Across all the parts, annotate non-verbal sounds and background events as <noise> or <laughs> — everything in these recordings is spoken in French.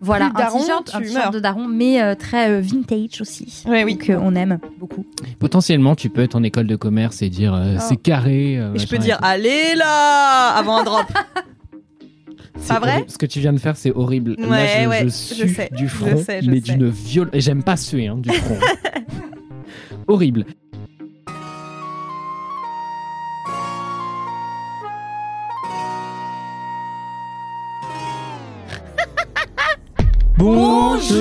Voilà, Plus un t-shirt, tu un t-shirt meurs. de daron, mais euh, très euh, vintage aussi. Ouais, oui. Que on aime beaucoup. Potentiellement, tu peux être en école de commerce et dire euh, c'est carré. euh, Et je peux dire, allez là Avant un drop. <laughs> C'est pas vrai horrible. Ce que tu viens de faire, c'est horrible. Là, Ouais, je, ouais, je sais, du je front, sais, je mais sais. d'une viol. Et j'aime pas suer hein, du front. <laughs> horrible. Bonjour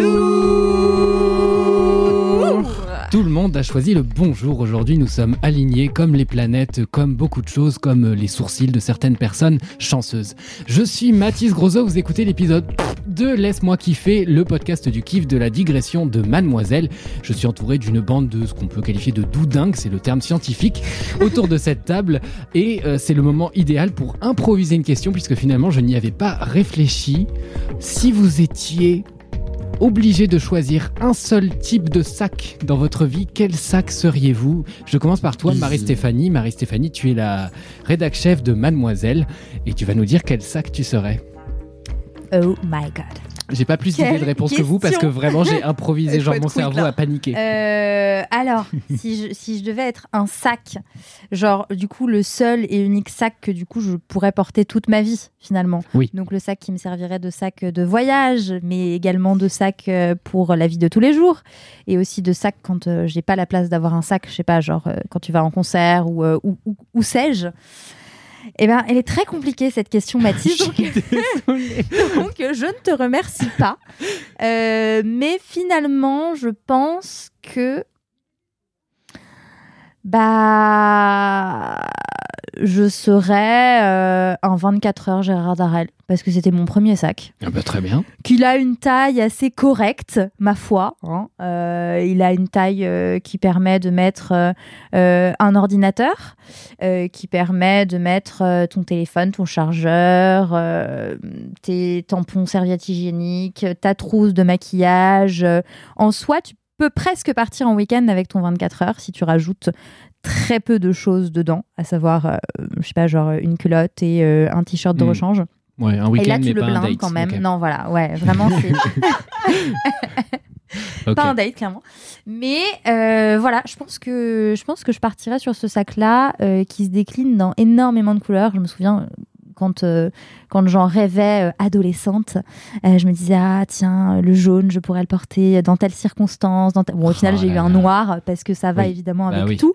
Tout le monde a choisi le bonjour aujourd'hui. Nous sommes alignés comme les planètes, comme beaucoup de choses, comme les sourcils de certaines personnes chanceuses. Je suis Mathis Grosso, vous écoutez l'épisode de Laisse-moi kiffer, le podcast du kiff de la digression de Mademoiselle. Je suis entouré d'une bande de ce qu'on peut qualifier de doudingues, c'est le terme scientifique, autour de cette table. Et euh, c'est le moment idéal pour improviser une question, puisque finalement je n'y avais pas réfléchi. Si vous étiez obligé de choisir un seul type de sac dans votre vie, quel sac seriez-vous? Je commence par toi, Marie-Stéphanie. Marie-Stéphanie, tu es la rédac chef de Mademoiselle et tu vas nous dire quel sac tu serais. Oh my god. J'ai pas plus d'idées de réponse que vous parce que vraiment j'ai <laughs> improvisé, genre mon cerveau là. a paniqué. Euh, alors, <laughs> si je, si je devais être un sac, genre du coup le seul et unique sac que du coup je pourrais porter toute ma vie finalement. Oui. Donc le sac qui me servirait de sac de voyage, mais également de sac euh, pour la vie de tous les jours, et aussi de sac quand euh, j'ai pas la place d'avoir un sac, je sais pas, genre euh, quand tu vas en concert ou où, où- où sais-je. Eh ben, elle est très compliquée cette question, Mathis. <laughs> donc- <laughs> donc je ne te remercie pas. Euh, mais finalement, je pense que bah je serais euh, un 24 heures Gérard Darrel parce que c'était mon premier sac. Ah bah, très bien. Qu'il a une taille assez correcte, ma foi. hein. Euh, il a une taille euh, qui permet de mettre euh, euh, un ordinateur, euh, qui permet de mettre euh, ton téléphone, ton chargeur, euh, tes tampons, serviettes hygiéniques, ta trousse de maquillage. En soi, tu peux presque partir en week-end avec ton 24 heures si tu rajoutes très peu de choses dedans, à savoir, euh, je sais pas, genre une culotte et euh, un t-shirt de Hmm. rechange. Ouais, un Et week-end là, tu mais le pas un blindes date. quand même. Non, voilà, ouais, vraiment, c'est <laughs> <laughs> pas un date, clairement. Mais euh, voilà, je pense que je pense que je partirais sur ce sac-là euh, qui se décline dans énormément de couleurs. Je me souviens quand euh, quand j'en rêvais euh, adolescente, euh, je me disais ah tiens le jaune, je pourrais le porter dans telle circonstance. Dans Bon, au final, Oh j'ai eu un noir parce que ça va Oui. évidemment Bah avec oui. tout.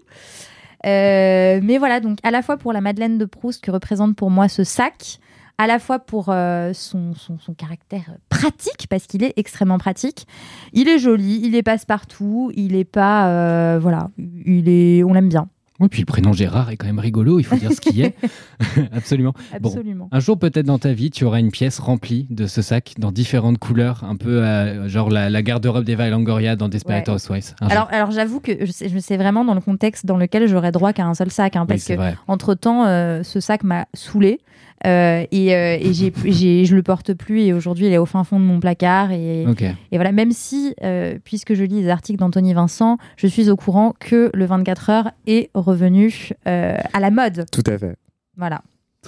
Mais voilà, donc à la fois pour la Madeleine de Proust que représente pour moi ce sac, à la fois pour euh, son, son, son caractère pratique, parce qu'il est extrêmement pratique. Il est joli, il est passe-partout, il est pas. euh, voilà, il est, on l'aime bien. Oui, puis le prénom Gérard est quand même rigolo, il faut dire ce qui est. <laughs> Absolument. Bon, Absolument. Un jour, peut-être dans ta vie, tu auras une pièce remplie de ce sac dans différentes couleurs, un peu euh, genre la, la garde-robe d'Eva Longoria dans Desperate Ouais. Housewives. Jour. Alors, alors j'avoue que je sais, je sais vraiment dans le contexte dans lequel j'aurais droit qu'à un seul sac, hein, Oui, parce c'est que vrai. entre temps, ce sac m'a saoulé. Euh, et euh, et je le porte plus et aujourd'hui il est au fin fond de mon placard et, voilà, même si, euh, puisque je lis les articles d'Anthony Vincent, je suis au courant que le 24 heures est revenu euh, à la mode. Tout à fait. Voilà.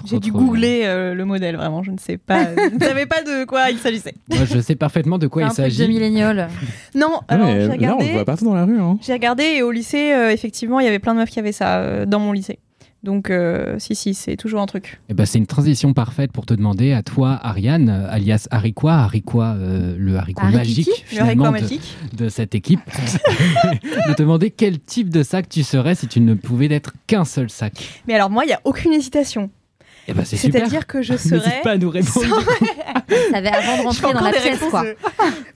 J'ai dû googler euh, le modèle, vraiment, je ne sais pas. <laughs> je ne savais pas de quoi il s'agissait. Moi, je sais parfaitement de quoi il truc de s'agit. millénial. <laughs> Non, Ah, alors mais j'ai là, on regardé. le voit partout dans la rue. Hein. J'ai regardé et au lycée, euh, effectivement, il y avait plein de meufs qui avaient ça euh, dans mon lycée. Donc, euh, si, si, c'est toujours un truc. Eh ben, c'est une transition parfaite pour te demander à toi, Ariane, euh, alias Haricua, Haricua, euh, le haricot magique Le de, magique. de cette équipe, <laughs> de te demander quel type de sac tu serais si tu ne pouvais n'être qu'un seul sac. Mais alors, moi, il n'y a aucune hésitation. Eh ben. C'est-à-dire que je <laughs> N'hésite serais. pas à nous répondre. Ça avait avant de rentrer dans la pièce, réponses, quoi.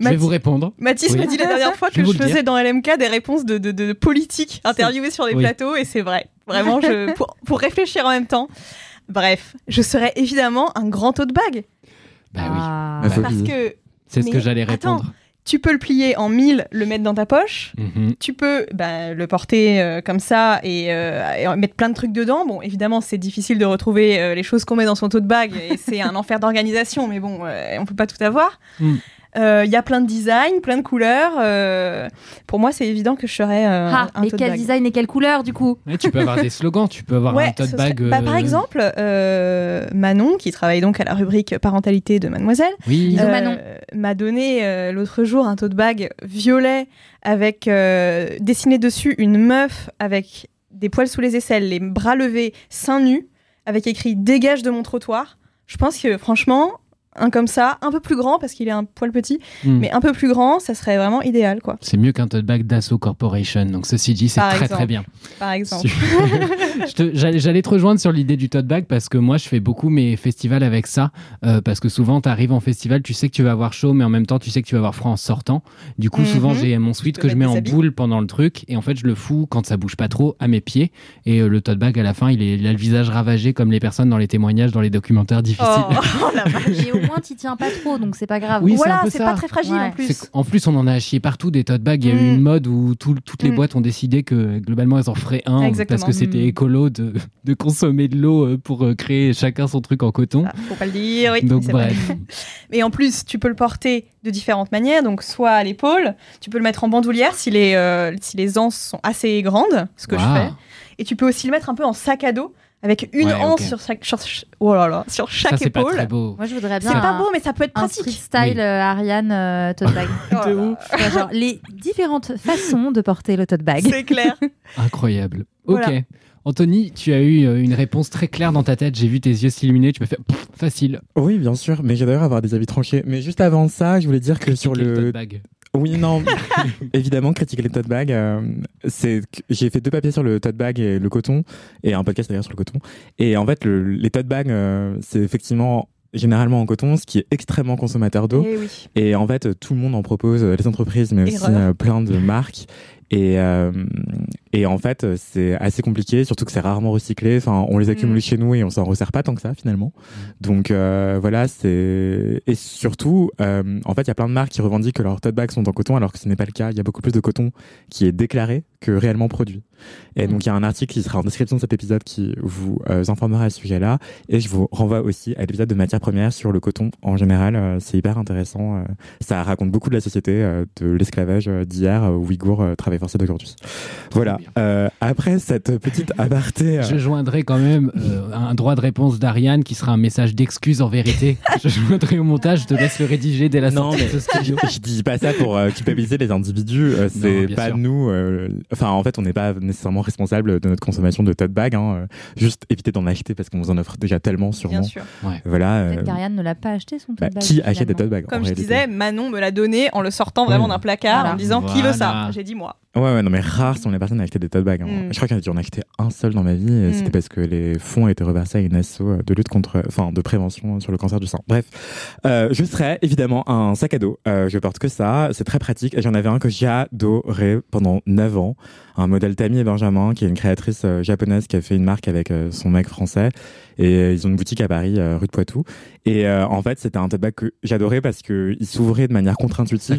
Je vais vous répondre. Mathis Oui. m'a dit la dernière fois Je que je faisais dire. dans LMK des réponses de, de, de politiques interviewées sur les Oui. plateaux et c'est vrai. Vraiment, je, <laughs> pour, pour réfléchir en même temps. Bref, je serais évidemment un grand tote bag. Bah oui, Ah. Bah, Parce que c'est ce que j'allais attends. répondre. tu peux le plier en mille, le mettre dans ta poche. Mhm. Tu peux bah, le porter euh, comme ça et, euh, et mettre plein de trucs dedans. Bon, évidemment, c'est difficile de retrouver euh, les choses qu'on met dans son tote bag et c'est un <laughs> enfer d'organisation, mais bon, euh, on peut pas tout avoir. Mm. Euh, Il y a plein de designs, plein de couleurs. euh, pour moi, c'est évident que je serais euh, Ah, un mais tote quel bag. design et quelle couleur du coup? Ouais, tu peux avoir des slogans, tu peux avoir Ouais, un tote serait- bag. bah, par euh, exemple, euh, Manon, qui travaille donc à la rubrique parentalité de Mademoiselle, Oui, euh, m'a donné euh, l'autre jour un tote bag violet avec euh, dessiné dessus une meuf avec des poils sous les aisselles, les bras levés, seins nus, avec écrit dégage de mon trottoir. Je pense que franchement, un comme ça, un peu plus grand parce qu'il est un poil petit, Hmm. mais un peu plus grand, ça serait vraiment idéal, quoi. c'est mieux qu'un tote bag d'Asso Corporation. Donc ceci dit, c'est très exemple. très bien. Par exemple. <laughs> J'allais te rejoindre sur l'idée du tote bag parce que moi je fais beaucoup mes festivals avec ça euh, parce que souvent tu arrives en festival, tu sais que tu vas avoir chaud mais en même temps tu sais que tu vas avoir froid en sortant. Du coup Mhm. souvent j'ai mon sweat que je mets en habits. boule pendant le truc et en fait je le fous quand ça bouge pas trop à mes pieds et euh, le tote bag à la fin il, est, il a le visage ravagé comme les personnes dans les témoignages dans les documentaires difficiles. Oh, <laughs> oh la vache. <laughs> Moins, t'y tiens pas trop, donc c'est pas grave. Oui, c'est voilà, un peu c'est pas très fragile Ouais. en plus. Qu'en plus, on en a chié partout des tote bags. Il y a eu Mm. une mode où tout- toutes les Mm. boîtes ont décidé que globalement elles en feraient un Exactement. parce que c'était Mm. écolo de, de consommer de l'eau euh, pour euh, créer chacun son truc en coton. Ah, faut pas le dire, oui. Donc c'est vrai. bref. <laughs> Et en plus, tu peux le porter de différentes manières. Donc, soit à l'épaule, tu peux le mettre en bandoulière si les, euh, si les anses sont assez grandes, ce que je fais. Et tu peux aussi le mettre un peu en sac à dos, avec une Ouais, anse sur chaque, sur, oh là là, sur chaque Ça, c'est pas épaule. très beau. Moi, je voudrais bien C'est pas un, beau, mais ça peut être un pratique. street style Oui. euh, Ariane euh, tote bag. <laughs> Oh là De là. ouf. Ouais, genre, les différentes façons de porter le tote bag. C'est clair. <laughs> Incroyable. Ok. Voilà. Anthony, tu as eu euh, une réponse très claire dans ta tête. J'ai vu tes yeux s'illuminer. Tu m'as fait pff, facile. Oui, bien sûr, mais j'ai d'ailleurs avoir des avis tranchés. Mais juste avant ça, je voulais dire que sur le tote bag. Oui, non, <laughs> évidemment, critiquer les tote bags. euh, c'est j'ai fait deux papiers sur le tote bag et le coton, et un podcast d'ailleurs sur le coton. Et en fait, le- les tote bags, euh, c'est effectivement généralement en coton, ce qui est extrêmement consommateur d'eau. Eh oui. Et en fait, tout le monde en propose, euh, les entreprises, mais aussi Erreur. euh, plein de marques. Et, euh, et en fait, c'est assez compliqué, surtout que c'est rarement recyclé. Enfin, on les accumule Mm. chez nous et on s'en resserre pas tant que ça finalement. Donc euh, voilà, c'est et surtout, euh, en fait, il y a plein de marques qui revendiquent que leurs tote bags sont en coton, alors que ce n'est pas le cas. Il y a beaucoup plus de coton qui est déclaré que réellement produit. Et Mm. donc il y a un article qui sera en description de cet épisode qui vous euh, informera à ce sujet-là. Et je vous renvoie aussi à l'épisode de matières premières sur le coton en général. Euh, c'est hyper intéressant. Euh, ça raconte beaucoup de la société, de l'esclavage d'hier, euh, travail forcé d'aujourd'hui. Voilà. après cette petite <laughs> aparté. Je joindrai quand même un droit de réponse d'Ariane qui sera un message d'excuse en vérité. <laughs> Je joindrai au montage. Je te laisse le rédiger dès la Non, sortie mais- de ce studio. je dis pas ça pour culpabiliser les individus. c'est Non, pas sûr. nous. Enfin, en fait, on n'est pas nécessairement responsable de notre consommation de tote bag. Hein, euh, juste éviter d'en acheter parce qu'on vous en offre déjà tellement, sûrement. Bien sûr. Voilà. euh, Peut-être qu'Ariane ne l'a pas acheté son tote bah, bag. qui achète des tote bags Comme je réalité disais, Manon me l'a donné en le sortant vraiment Ouais. d'un placard, Voilà. en me disant qui veut ça. J'ai dit moi. Ouais, ouais, non, mais rares sont les personnes à acheter des tote bags. hein. Mm. Je crois qu'il y en a acheter un seul dans ma vie. Mm. C'était parce que les fonds étaient reversés à une asso de lutte contre, enfin, de prévention sur le cancer du sein. Bref, euh, je serais évidemment un sac à dos. Euh, je porte que ça. C'est très pratique. J'en avais un que j'adorais pendant 9 ans. Un modèle Tammy et Benjamin, qui est une créatrice euh, japonaise qui a fait une marque avec euh, son mec français. Et euh, ils ont une boutique à Paris, euh, rue de Poitou. Et euh, en fait, c'était un tote bag que j'adorais parce que il s'ouvrait de manière contre-intuitive.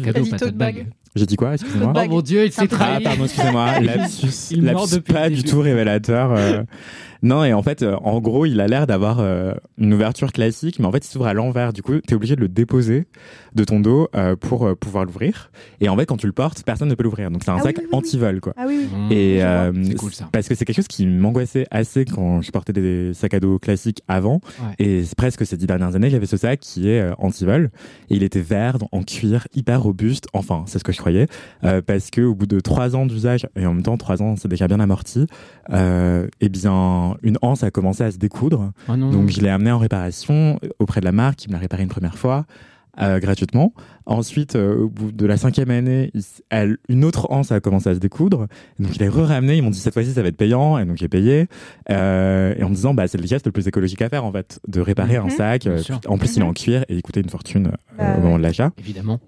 J'ai dit quoi Excusez-moi. Oh mon dieu, il s'est Ah, trahi. pardon, excusez-moi. Lapsus, Il lapsus pas du tout révélateur. <laughs> Non, et en fait, euh, en gros, il a l'air d'avoir euh, une ouverture classique, mais en fait, il s'ouvre à l'envers. Du coup, tu es obligé de le déposer de ton dos euh, pour euh, pouvoir l'ouvrir. Et en fait, quand tu le portes, personne ne peut l'ouvrir. Donc, c'est un Ah sac oui, oui, oui. anti-vol, quoi. Ah oui, oui. Mmh. Et euh, cool, ça. parce que c'est quelque chose qui m'angoissait assez quand je portais des sacs à dos classiques avant. Ouais. Et c'est presque ces dix dernières années, j'avais ce sac qui est euh, anti-vol. Et il était vert, en cuir, hyper robuste. Enfin, c'est ce que je croyais. Euh, parce que au bout de trois ans d'usage, et en même temps, trois ans, c'est déjà bien amorti, euh, eh bien, une anse a commencé à se découdre. Oh non. Donc, je l'ai amené en réparation auprès de la marque qui me l'a réparé une première fois. euh, gratuitement. Ensuite, euh, au bout de la cinquième année, il s- elle- une autre anse a commencé à se découdre. Donc, il est re-ramené. Ils m'ont dit cette fois-ci, ça va être payant. Et donc, j'ai payé. Euh, et en me disant, bah, c'est le geste le plus écologique à faire, en fait, de réparer un Mhm. sac. Euh, en plus, il est Mhm. en cuir et il coûtait une fortune. euh, au moment de l'achat. Évidemment.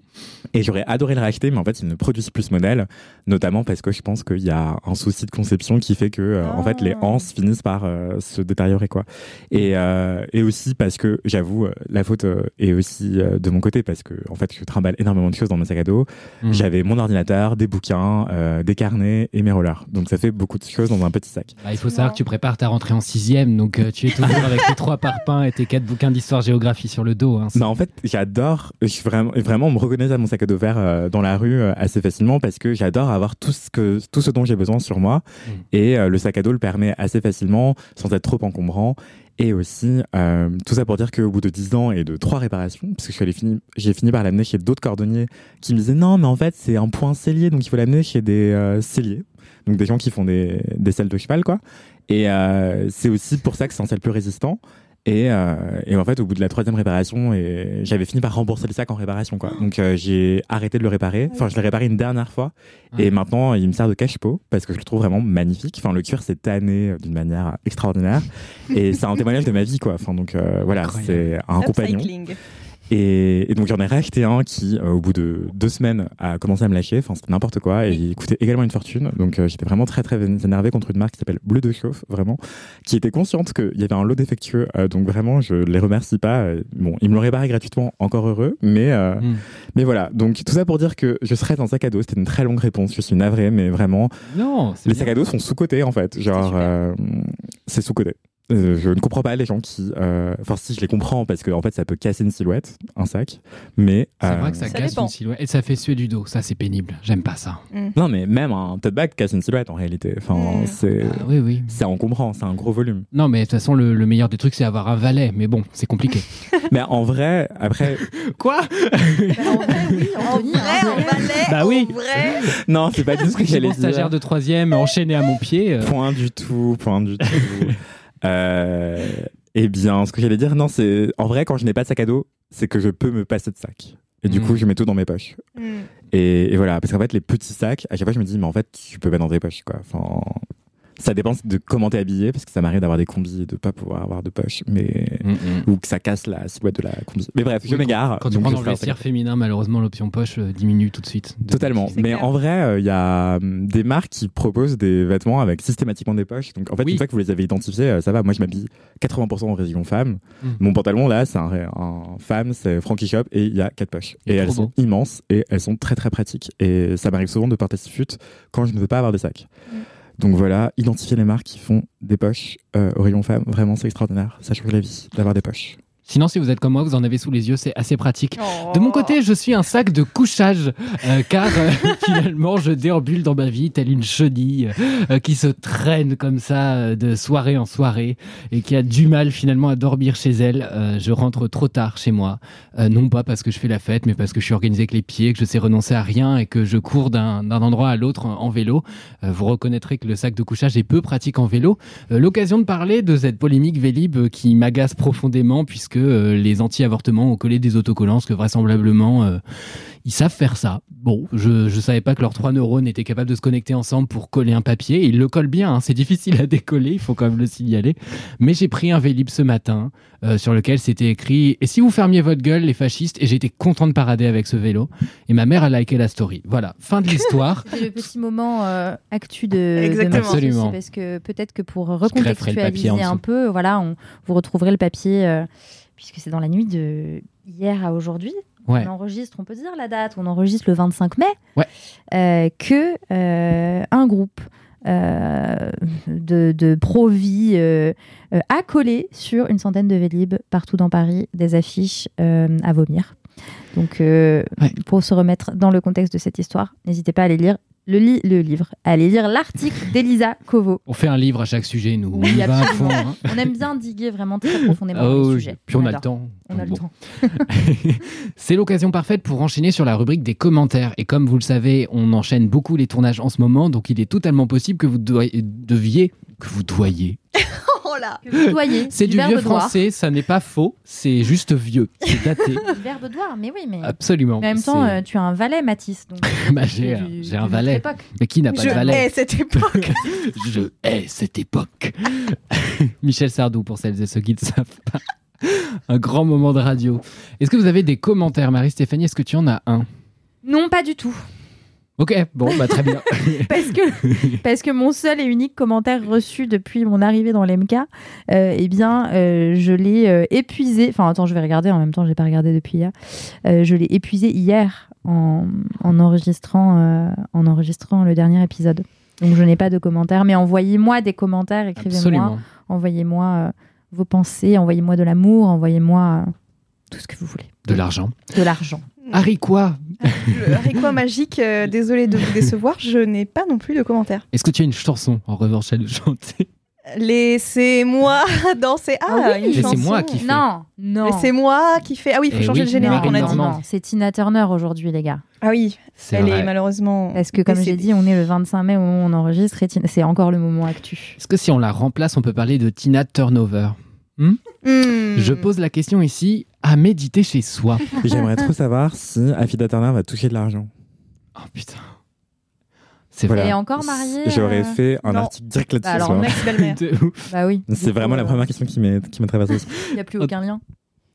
Et j'aurais adoré le racheter, mais en fait, ils ne produisent plus ce modèle, notamment parce que je pense qu'il y a un souci de conception qui fait que, en fait, les Ah. anses finissent par se détériorer, quoi. Et, et aussi parce que, j'avoue, la faute est aussi de mon côté, parce que, en fait, je trimballe énormément de choses dans mon sac à dos. Mm. J'avais mon ordinateur, des bouquins, euh, des carnets et mes rollers. Donc, ça fait beaucoup de choses dans un petit sac. Bah, il faut savoir que tu prépares ta rentrée en sixième, donc euh, tu es toujours <laughs> avec tes trois parpaings et tes quatre bouquins d'histoire-géographie sur le dos. hein. En fait, j'adore, je suis vraiment, vraiment, on me reconnaît à mon sac à dos vert euh, dans la rue assez facilement parce que j'adore avoir tout ce que, tout ce dont j'ai besoin sur moi. Mm. Et le sac à dos le permet assez facilement sans être trop encombrant. Et aussi, euh, tout ça pour dire qu'au bout de 10 ans et de trois réparations, parce que j'ai fini par l'amener chez d'autres cordonniers qui me disaient non, mais en fait, c'est un point cellier, donc il faut l'amener chez des euh, celliers. Donc des gens qui font des, des selles de cheval, quoi. Et euh, c'est aussi pour ça que c'est un sel plus résistant. Et, euh, et en fait, au bout de la troisième réparation, et j'avais fini par rembourser le sac en réparation, quoi. Donc euh, j'ai arrêté de le réparer. Enfin, je l'ai réparé une dernière fois. Et maintenant, il me sert de cache-pot parce que je le trouve vraiment magnifique. Enfin, le cuir s'est tanné euh, d'une manière extraordinaire. et c'est un <laughs> témoignage de ma vie, quoi. Enfin, donc euh, voilà, c'est un compagnon. Et, et donc j'en ai racheté un qui, euh, au bout de deux semaines, a commencé à me lâcher. Enfin, c'était n'importe quoi. Et il coûtait également une fortune. Donc euh, j'étais vraiment très très énervé contre une marque qui s'appelle Bleu de Chauffe, vraiment, qui était consciente qu'il y avait un lot défectueux. Euh, donc vraiment, je les remercie pas. Euh, Bon, ils me l'ont réparé gratuitement, encore heureux. Mais euh, Mm. mais voilà. Donc tout ça pour dire que je serais un sac à dos. C'était une très longue réponse. Je suis navré, mais vraiment, Non, les bien. sacs à dos sont sous cotés en fait. Genre, euh, c'est sous coté. je ne comprends pas les gens qui. euh, Enfin, si je les comprends parce que en fait, ça peut casser une silhouette, un sac. Mais C'est euh, vrai que ça, Ça casse dépend. une silhouette et ça fait suer du dos. Ça, c'est pénible. J'aime pas ça. non, mais même un tote bag casse une silhouette en réalité. Enfin, Mm. c'est Ah, oui, oui. c'est encombrant, c'est un gros volume. Non, mais de toute façon, le, le meilleur des trucs, c'est avoir un valet. Mais bon, c'est compliqué. <laughs> mais en vrai, après, <laughs> Quoi? En vrai, oui, En vrai, en <laughs> balai, Bah oui. en vrai. non, c'est pas du tout ce que J'ai j'allais mon stagiaire dire. de troisième enchaîné à mon pied. euh, Point du tout, point du tout. Euh, eh bien, ce que j'allais dire, non, c'est en vrai, quand je n'ai pas de sac à dos, c'est que je peux me passer de sac. Et du Mm. coup, je mets tout dans mes poches. Mm. Et, et voilà, parce qu'en fait, les petits sacs, à chaque fois, je me dis, mais en fait, tu peux mettre dans tes poches, quoi. Enfin, ça dépend de comment t'es habillé, parce que ça m'arrive d'avoir des combis et de pas pouvoir avoir de poches, mais mm, mm. ou que ça casse la silhouette de la combi. Mais bref, je Oui, m'égare. Quand tu prends je dans le vestiaire féminin, malheureusement, l'option poche euh, diminue tout de suite. Totalement. Mais clair. en vrai, il y a hum, des marques qui proposent des vêtements avec systématiquement des poches. Donc en fait, Oui. une fois que vous les avez identifiés, euh, ça va. Moi, je m'habille 80% en région femme. Mm. Mon pantalon, là, c'est un, un femme, c'est Frankie Shop et il y a quatre poches. Et elles sont beau. immenses et elles sont très très pratiques. Et ça m'arrive souvent de porter ce fut quand je ne veux pas avoir des sacs. Mm. Donc voilà, identifier les marques qui font des poches euh, au rayon femme, vraiment c'est extraordinaire. Ça change la vie d'avoir des poches. Sinon, si vous êtes comme moi, vous en avez sous les yeux, c'est assez pratique. Oh. De mon côté, je suis un sac de couchage, euh, car euh, <laughs> finalement, je déambule dans ma vie telle une chenille euh, qui se traîne comme ça euh, de soirée en soirée et qui a du mal finalement à dormir chez elle. Euh, je rentre trop tard chez moi, euh, non pas parce que je fais la fête, mais parce que je suis organisé avec les pieds, que je sais renoncer à rien et que je cours d'un endroit à l'autre en, en vélo. Euh, vous reconnaîtrez que le sac de couchage est peu pratique en vélo. Euh, L'occasion de parler de cette polémique Vélib qui m'agace profondément puisque euh, les anti-avortements ont collé des autocollants, parce que vraisemblablement euh, ils savent faire ça. Bon, je je savais pas que leurs trois neurones étaient capables de se connecter ensemble pour coller un papier. Ils le collent bien, hein, c'est difficile à décoller, il faut quand même le signaler. Mais j'ai pris un Vélib ce matin euh, sur lequel c'était écrit « Et si vous fermiez votre gueule, les fascistes ?» Et j'étais content de parader avec ce vélo. Et ma mère a liké la story. Voilà, fin de <laughs> l'histoire. Le petit moment euh, actu de, de Exactement. Aussi, Absolument. parce que peut-être que pour recontextualiser un peu, voilà, on, vous retrouverez le papier euh, puisque c'est dans la nuit de hier à aujourd'hui. Ouais. On enregistre, on peut dire la date, on enregistre le 25 mai, Ouais. euh, que euh, un groupe euh, de, de pro-vie a collé sur une centaine de Vélib partout dans Paris des affiches à vomir. Donc, Ouais. pour se remettre dans le contexte de cette histoire, n'hésitez pas à aller lire le, li- le livre, à aller lire l'article <laughs> d'Elisa Kovo. On fait un livre à chaque sujet, nous. On y va à fond. absolument. hein. On aime bien diguer vraiment très profondément dans Oh, les sujets. puis on, a le temps. On a le Bon. temps. <laughs> C'est l'occasion parfaite pour enchaîner sur la rubrique des commentaires. Et comme vous le savez, on enchaîne beaucoup les tournages en ce moment, donc il est totalement possible que vous deviez, que vous doyiez. <laughs> Oh là C'est du, vieux français, ça n'est pas faux, c'est juste vieux, c'est <laughs> daté. Du verbe doigt, mais oui, mais. Absolument. Mais en même temps, euh, tu as un valet, Mathis. Donc, <laughs> Bah, j'ai du- un- valet. époque. Mais qui n'a pas Je de valet hais cette époque <laughs> Je hais cette époque. Michel Sardou, pour celles et ceux qui ne savent pas. Un grand moment de radio. Est-ce que vous avez des commentaires, Marie-Stéphanie? Est-ce que tu en as un? Non, pas du tout. Ok, bon, bah très bien. <laughs> parce que, parce que mon seul et unique commentaire reçu depuis mon arrivée dans l'MK, euh, eh bien, euh, je l'ai euh, épuisé. Enfin, attends, je vais regarder. En même temps, je n'ai pas regardé depuis hier. Euh, je l'ai épuisé hier en, en enregistrant, en enregistrant le dernier épisode. Donc, je n'ai pas de commentaires. Mais envoyez-moi des commentaires. Écrivez-moi. Envoyez-moi vos pensées. Envoyez-moi de l'amour. Envoyez-moi tout ce que vous voulez. De l'argent. De l'argent. Harry, quoi Le haricot magique, euh, <laughs> désolé de vous décevoir, je n'ai pas non plus de commentaires. Est-ce que tu as une chanson en revanche à nous chanter? Laissez-moi <laughs> danser. Ah, Ah oui, une chanson. Laissez-moi kiffer. Non, non. Laissez-moi qui fait. Ah oui, il faut Eh changer oui, le générique, Marie on a dit. Non, c'est Tina Turner aujourd'hui, les gars. Ah oui, C'est elle vrai. est malheureusement. Parce que, comme j'ai dit, on est le 25 mai au moment où on enregistre et c'est encore le moment actu. Est-ce que si on la remplace, on peut parler de Tina Turnover? Hmm. Je pose la question ici à méditer chez soi. <laughs> J'aimerais trop savoir si Afida Turner va toucher de l'argent. Oh putain. C'est Voilà. Elle est encore mariée J'aurais euh, fait un non. article direct là-dessus. Bah alors. Max Belle-Mère. <laughs> De ouf. Bah oui. C'est vraiment la euh, première question qui m'est qui traversée. Il n'y a plus aucun lien.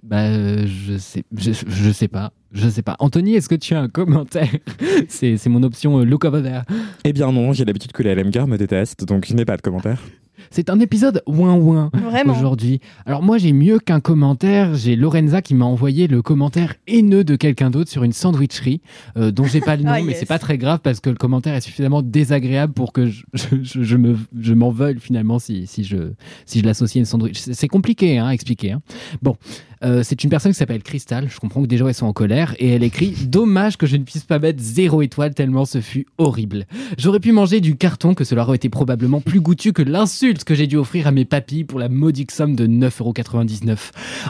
Bah, euh, je sais, je, je sais pas, je sais pas. Anthony, est-ce que tu as un commentaire <laughs> C'est c'est mon option euh, look over there. Eh bien non, j'ai l'habitude que les LM Girls me détestent, donc je n'ai pas de commentaires. C'est un épisode ouin ouin aujourd'hui. Alors moi j'ai mieux qu'un commentaire, j'ai Lorenza qui m'a envoyé le commentaire haineux de quelqu'un d'autre sur une sandwicherie euh, dont j'ai pas le <laughs> nom, Ah, mais yes. c'est pas très grave parce que le commentaire est suffisamment désagréable pour que je, je, me je m'en veuille finalement si, si je si je l'associe à une sandwich. C'est c'est compliqué hein, à expliquer. hein. Bon, euh, c'est une personne qui s'appelle Crystal. Je comprends que déjà elles sont en colère et elle écrit dommage que je ne puisse pas mettre zéro étoile tellement ce fut horrible. J'aurais pu manger du carton que cela aurait été probablement plus goûtu que l'insulte que j'ai dû offrir à mes papilles pour la modique somme de 9,99€.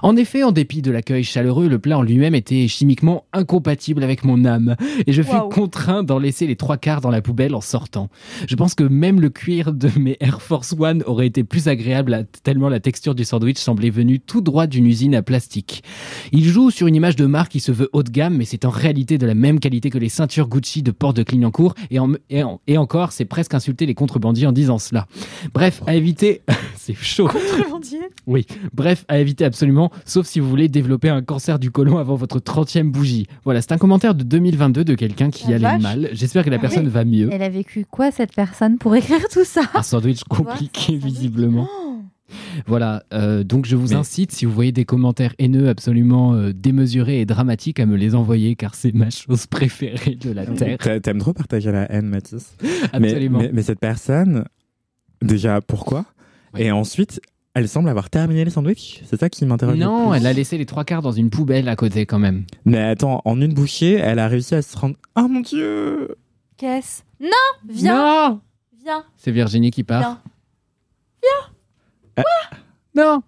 En effet, en dépit de l'accueil chaleureux, le plat en lui-même était chimiquement incompatible avec mon âme et je fus Waouh. contraint d'en laisser les trois quarts dans la poubelle en sortant. Je pense que même le cuir de mes Air Force One aurait été plus agréable tellement la texture du sandwich semblait venue tout droit d'une usine à plastique. Il joue sur une image de marque qui se veut haut de gamme, mais c'est en réalité de la même qualité que les ceintures Gucci de Port de Clignancourt, et, en- et, en- et encore, c'est presque insulter les contrebandiers en disant cela. Bref, à éviter, <laughs> c'est chaud. Contrebandier. Oui, bref, à éviter absolument, sauf si vous voulez développer un cancer du côlon avant votre 30e bougie. Voilà, c'est un commentaire de 2022 de quelqu'un qui La allait vache. mal. J'espère que la Ah personne oui. va mieux. Elle a vécu quoi, cette personne, pour écrire tout ça? Un sandwich compliqué, visiblement. Oh. Voilà, euh, donc je vous Mais- incite, si vous voyez des commentaires haineux absolument euh, démesurés et dramatiques, à me les envoyer, car c'est ma chose préférée de la Terre. T'a- T'aimes trop partager la haine, Mathis. Mais, Absolument. mais, mais cette personne, déjà, pourquoi Ouais. Et ensuite, elle semble avoir terminé les sandwichs C'est ça qui m'interroge. le Non, plus. elle a laissé les trois quarts dans une poubelle à côté quand même. Mais attends, en une bouchée, elle a réussi à se rendre. Oh mon dieu Qu'est-ce? Non Viens Non Viens C'est Virginie qui part. Viens. Non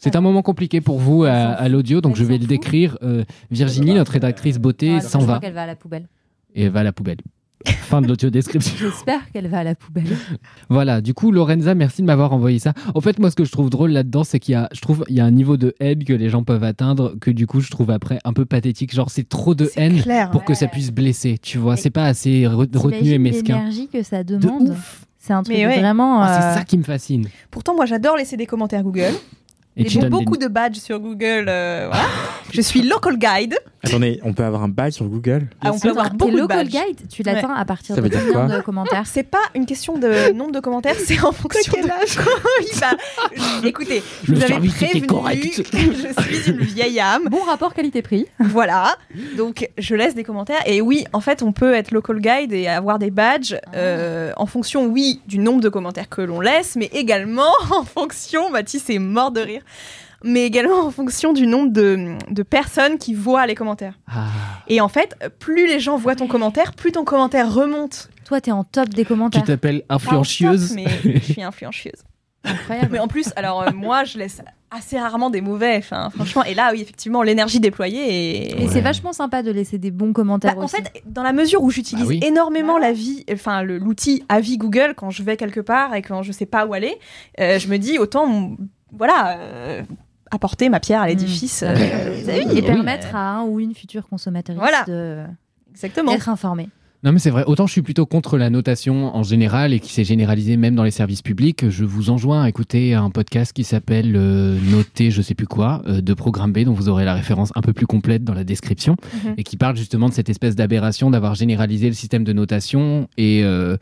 c'est un moment compliqué pour vous à, Elle l'audio, donc Elle je vais le décrire. Euh, Virginie, notre rédactrice beauté, Ah, s'en je va crois qu'elle va à la poubelle. et va à la poubelle. Fin de l'audio description. J'espère qu'elle va à la poubelle. Voilà, du coup, Lorenza, merci de m'avoir envoyé ça. En fait, moi, ce que je trouve drôle là-dedans, c'est qu'il y a, je trouve, il y a un niveau de haine que les gens peuvent atteindre que du coup, je trouve après un peu pathétique. Genre, c'est trop de haine clair. pour que ça puisse blesser, tu vois. C'est pas assez re- retenu et mesquin. l'énergie que ça De demande. ouf. C'est un truc ouais. vraiment. Ah, euh, c'est ça qui me fascine. Pourtant, moi, j'adore laisser des commentaires Google. Et Et tu j'ai beaucoup des... de badges sur Google. euh, voilà. <laughs> Je suis local guide. Attendez, on peut avoir un badge sur Google Ah, on peut avoir beaucoup tes de local badges. guide, tu l'atteins à partir Ça de combien de commentaires? C'est pas une question de <laughs> nombre de commentaires, c'est en fonction de bah, je- <laughs> écoutez, je vous avais prévenu correct. que je suis une vieille âme. Bon rapport qualité-prix. Voilà. Donc, je laisse des commentaires. Et oui, en fait, on peut être local guide et avoir des badges euh, en fonction, oui, du nombre de commentaires que l'on laisse, mais également en fonction, Mathis est mort de rire, mais également en fonction du nombre de, de personnes qui voient les commentaires. Ah. Et en fait, plus les gens voient ton commentaire, plus ton commentaire remonte. Toi, t'es en top des Tu commentaires. t'appelles Pas en influencieuse. top, mais <laughs> je suis influencieuse. Incroyable. Mais en plus, alors euh, moi, je laisse assez rarement des mauvais. Enfin, franchement, et là, oui, effectivement, l'énergie déployée est. Et Ouais. c'est vachement sympa de laisser des bons commentaires Bah, en fait, dans la mesure où j'utilise Bah oui. énormément Bah la vie, enfin l'outil avis Google quand je vais quelque part et quand je sais pas où aller, euh, je me dis autant, voilà, euh, apporter ma pierre à l'édifice. Mmh. euh, et oui. permettre à un ou une future consommatrice Voilà. de Exactement. informée. Non mais c'est vrai, autant je suis plutôt contre la notation en général et qui s'est généralisée même dans les services publics, je vous enjoins à écouter un podcast qui s'appelle euh, Noter je sais plus quoi euh, de Programme B dont vous aurez la référence un peu plus complète dans la description Mhm. et qui parle justement de cette espèce d'aberration d'avoir généralisé le système de notation et, euh,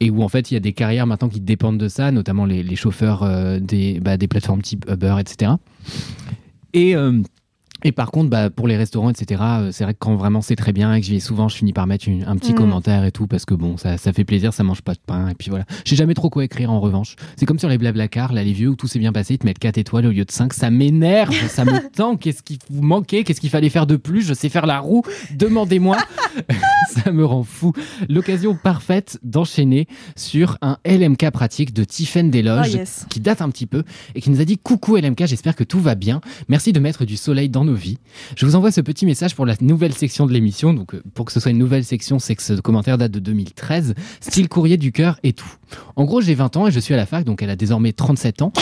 et où en fait il y a des carrières maintenant qui dépendent de ça, notamment les, les chauffeurs euh, des, bah, des plateformes type Uber, etc. Et, et par contre, bah, pour les restaurants, etc., euh, c'est vrai que quand vraiment c'est très bien et que j'y vais souvent, je finis par mettre une- un petit Mm. commentaire et tout parce que bon, ça, ça fait plaisir, ça mange pas de pain et puis voilà. Je sais jamais trop quoi écrire en revanche. C'est comme sur les blablacar, là, les vieux où tout s'est bien passé, ils te mettent 4 étoiles au lieu de 5. Ça m'énerve, <laughs> ça me tend. Qu'est-ce qui vous manquait? Qu'est-ce qu'il fallait faire de plus? Je sais faire la roue, demandez-moi. <laughs> ça me rend fou. L'occasion parfaite d'enchaîner sur un LMK pratique de Tiffen Oh Desloges yes. qui date un petit peu et qui nous a dit coucou LMK, j'espère que tout va bien. Merci de mettre du soleil dans nos Je vous envoie ce petit message pour la nouvelle section de l'émission. Donc euh, pour que ce soit une nouvelle section, c'est que ce commentaire date de 2013, style courrier du cœur et tout. En gros, j'ai 20 ans et je suis à la fac, donc elle a désormais 37 ans.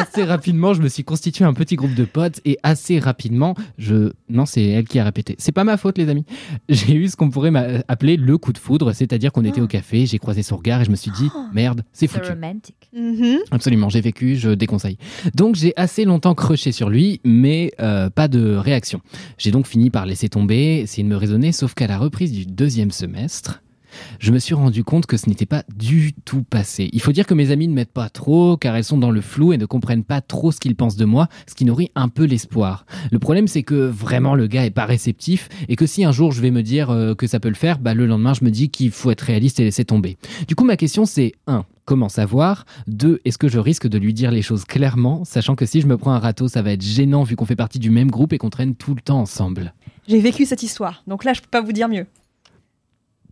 Assez rapidement, je me suis constitué un petit groupe de potes et assez rapidement, je non, c'est elle qui a répété. C'est pas ma faute les amis. J'ai eu ce qu'on pourrait appeler le coup de foudre, c'est-à-dire qu'on était au café, j'ai croisé son regard et je me suis dit merde, c'est C'est foutu. romantic. Mhm. Absolument, j'ai vécu, je déconseille. Donc j'ai assez longtemps crushé sur lui, mais euh, pas de réaction. J'ai donc fini par laisser tomber, essayer de me raisonner, sauf qu'à la reprise du deuxième semestre, je me suis rendu compte que ce n'était pas du tout passé. Il faut dire que mes amies ne m'aident pas trop, car elles sont dans le flou et ne comprennent pas trop ce qu'ils pensent de moi, ce qui nourrit un peu l'espoir. Le problème, c'est que vraiment le gars est pas réceptif, et que si un jour je vais me dire euh, que ça peut le faire, bah, le lendemain je me dis qu'il faut être réaliste et laisser tomber. Du coup, ma question c'est 1. Comment savoir? 2. Est-ce que je risque de lui dire les choses clairement, sachant que si je me prends un râteau, ça va être gênant vu qu'on fait partie du même groupe et qu'on traîne tout le temps ensemble? J'ai vécu cette histoire, donc là je peux pas vous dire mieux.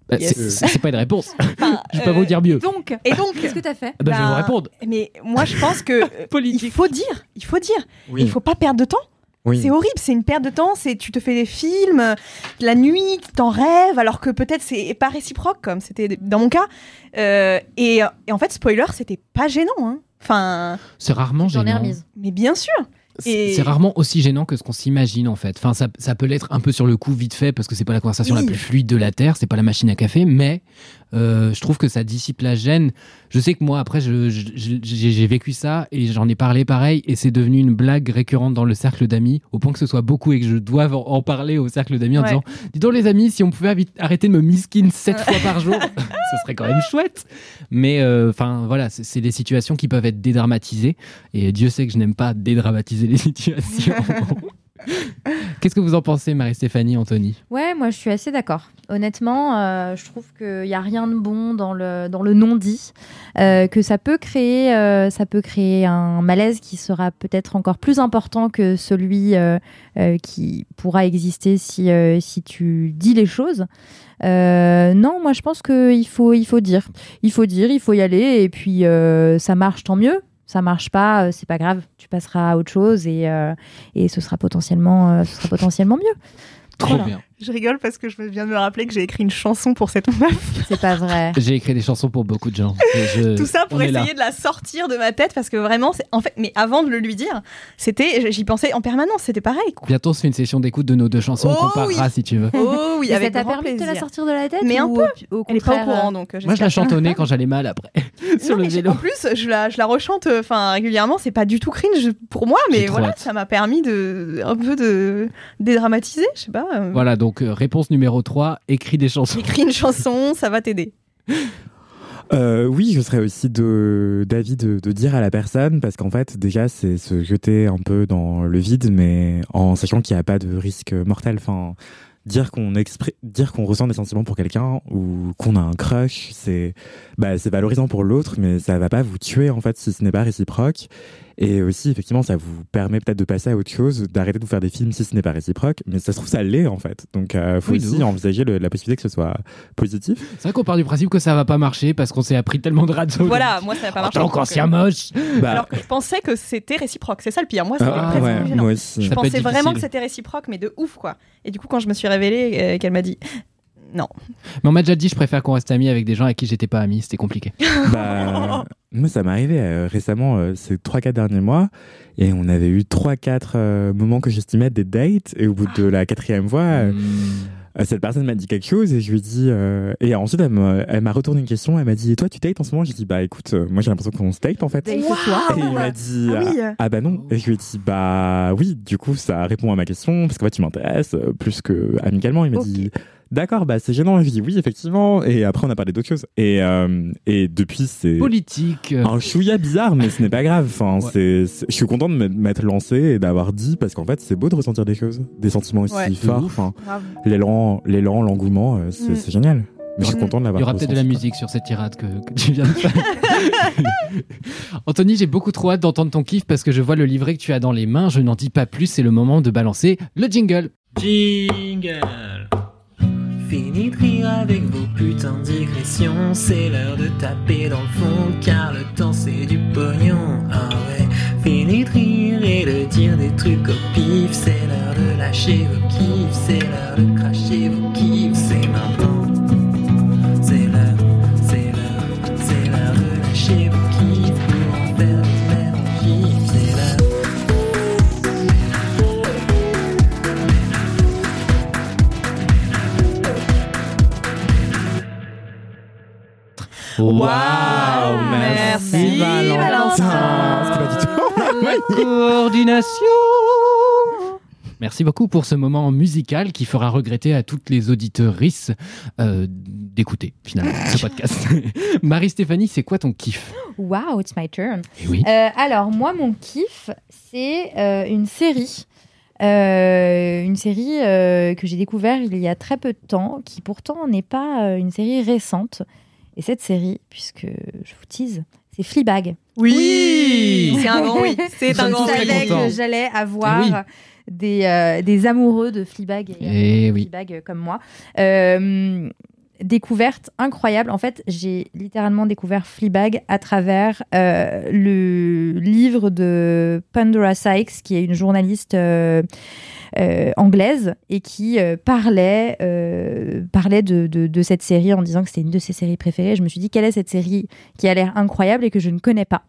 Bah, Yes. c'est- pas une réponse. Enfin, <laughs> je vais pas euh, vous dire mieux. Donc, Et donc, qu'est-ce que t'as fait Ah bah, je vais vous ben, répondre. mais moi je pense que euh, Politique. il faut dire, il faut dire, Oui. il faut pas perdre de temps. Oui. C'est horrible, c'est une perte de temps. C'est tu te fais des films euh, la nuit, tu t'en rêves, alors que peut-être c'est pas réciproque comme c'était dans mon cas. Euh, et, et en fait, spoiler, c'était pas gênant. hein. Enfin, C'est rarement J'en ai gênant. remise. mais bien sûr. C'est Et- c'est rarement aussi gênant que ce qu'on s'imagine en fait. Enfin, ça, ça peut l'être un peu sur le coup vite fait parce que c'est pas la conversation Oui. la plus fluide de la terre, c'est pas la machine à café, mais euh, je trouve que ça dissipe la gêne. Je sais que moi après, j'ai vécu ça et j'en ai parlé pareil et c'est devenu une blague récurrente dans le cercle d'amis au point que ce soit beaucoup et que je doive en, en parler au cercle d'amis en Ouais. disant dis donc les amis, si on pouvait arrêter de me miskin sept fois par jour, <laughs> ce serait quand même chouette. Mais euh, enfin voilà, c'est des situations qui peuvent être dédramatisées et Dieu sait que je n'aime pas dédramatiser les <laughs> situations. <laughs> <laughs> Qu'est-ce que vous en pensez, Marie-Stéphanie, Anthony? Ouais, moi je suis assez d'accord. Honnêtement, euh, je trouve qu'il n'y a rien de bon dans le, dans le non-dit, euh, que ça peut, créer, euh, ça peut créer un malaise qui sera peut-être encore plus important que celui qui pourra exister si, si tu dis les choses. Non, moi je pense qu'il faut, il faut dire. Il faut dire, il faut y aller, et puis ça marche, tant mieux. Ça marche pas, euh, c'est pas grave, tu passeras à autre chose et, euh, et ce sera potentiellement, euh, ce sera potentiellement mieux. Trop Voilà. bien. Je rigole parce que je viens de me rappeler que j'ai écrit une chanson pour cette meuf. C'est pas vrai. <laughs> J'ai écrit des chansons pour beaucoup de gens. Je- Tout ça pour on essayer de la sortir de ma tête parce que vraiment, c'est en fait, mais avant de le lui dire, c'était, j'y pensais en permanence, c'était pareil. quoi. Bientôt, on se fait une session d'écoute de nos deux chansons. Oh on comparera oui. si tu veux. Oh oui, avec ça t'a permis de la sortir de la tête Mais un peu. au- au Elle est pas au courant, donc. euh, Moi, je la chantonnais quand j'allais mal après. <laughs> sur Non, le vélo. En plus, je la, je la rechante euh, enfin régulièrement. C'est pas du tout cringe pour moi, mais voilà, hâte. ça m'a permis de un peu de dédramatiser. Je sais pas. euh, Voilà, donc euh, réponse numéro 3, écris des chansons. Écris une chanson, ça va t'aider. <laughs> Euh, oui, je serais aussi de- d'avis de, de dire à la personne, parce qu'en fait, déjà, c'est se jeter un peu dans le vide, mais en sachant qu'il n'y a pas de risque mortel. Enfin, dire qu'on exprime, dire qu'on ressent des sentiments pour quelqu'un ou qu'on a un crush, c'est bah, c'est valorisant pour l'autre, mais ça va pas vous tuer en fait si ce n'est pas réciproque. Et aussi, effectivement, ça vous permet peut-être de passer à autre chose, d'arrêter de vous faire des films si ce n'est pas réciproque. Mais ça se trouve, ça l'est en fait. Donc, euh, faut Oui, aussi ouf. envisager le- la possibilité que ce soit positif. C'est vrai qu'on part du principe que ça va pas marcher parce qu'on s'est appris tellement de radios. Voilà, moi ça n'a pas En marché. tant qu'ancien euh, moche. Bah, Alors que je pensais que c'était réciproque, c'est ça le pire. Moi, c'était ah, presque ouais, gênant. moi aussi. Je Ça pensais vraiment que c'était réciproque, mais de ouf quoi. Et du coup, quand je me suis révélée, euh, qu'elle m'a dit non. Mais on m'a déjà dit, je préfère qu'on reste amis avec des gens avec qui j'étais pas ami. C'était compliqué. <laughs> Bah, moi, ça m'est arrivé euh, récemment, euh, ces 3-4 derniers mois, et on avait eu 3-4 moments que j'estimais être des dates, et au bout de la quatrième fois, euh, Hmm. euh, cette personne m'a dit quelque chose et je lui ai dit. euh, et ensuite, elle m'a retourné une question. Elle m'a dit Et toi, tu dates en ce moment? J'ai dit Bah écoute, euh, moi j'ai l'impression qu'on se date en fait. Date Et il m'a dit Ah oui. Ah bah non. Et je lui ai dit Bah oui, du coup, ça répond à ma question parce qu'en fait, tu m'intéresses euh, plus que amicalement. Il m'a dit D'accord, bah c'est gênant. Je dit Oui, effectivement. Et après, on a parlé d'autres choses. Et, euh, et depuis, c'est. Politique. Un chouïa bizarre, mais ce n'est pas grave. Enfin, Ouais. c'est, je suis content de m'être- lancé et d'avoir dit parce qu'en fait, c'est beau de ressentir des choses, des sentiments aussi Ouais. Forts. Enfin, l'élan, l'élan, l'engouement, euh, c'est, Mm. c'est génial. Mais je suis Mm. content de Il l'avoir. y aura peut-être de la musique sur cette tirade que, que tu viens de faire. <laughs> Anthony, j'ai beaucoup trop hâte d'entendre ton kiff parce que je vois le livret que tu as dans les mains. Je n'en dis pas plus, c'est le moment de balancer le jingle. Jingle Fini avec vos putains de digressions. C'est l'heure de taper dans le fond Car le temps c'est du pognon. Ah ouais Fini de et de dire des trucs au pif. C'est l'heure de lâcher vos kiffs C'est l'heure de Waouh, merci, Valentin. C'est pas du tout. Coordination Merci beaucoup pour ce moment musical qui fera regretter à toutes les auditrices euh, d'écouter finalement ce <laughs> podcast. Marie-Stéphanie, c'est quoi ton kiff? Wow, it's my turn. Eh oui. Euh, alors, moi, mon kiff, c'est euh, une série. Euh, une série euh, que j'ai découvert il y a très peu de temps, qui pourtant n'est pas euh, une série récente. Et cette série, puisque je vous tease, c'est Fleabag. Oui, C'est un grand oui. <laughs> C'est un grand que j'allais avoir Eh oui. des, euh, des amoureux de Fleabag et Eh euh, oui. Fleabag euh, comme moi. Euh, découverte incroyable. En fait, j'ai littéralement découvert Fleabag à travers euh, le livre de Pandora Sykes, qui est une journaliste euh, euh, anglaise et qui parlait, parlait de, de- de cette série en disant que c'était une de ses séries préférées. Je me suis dit, quelle est cette série qui a l'air incroyable et que je ne connais pas?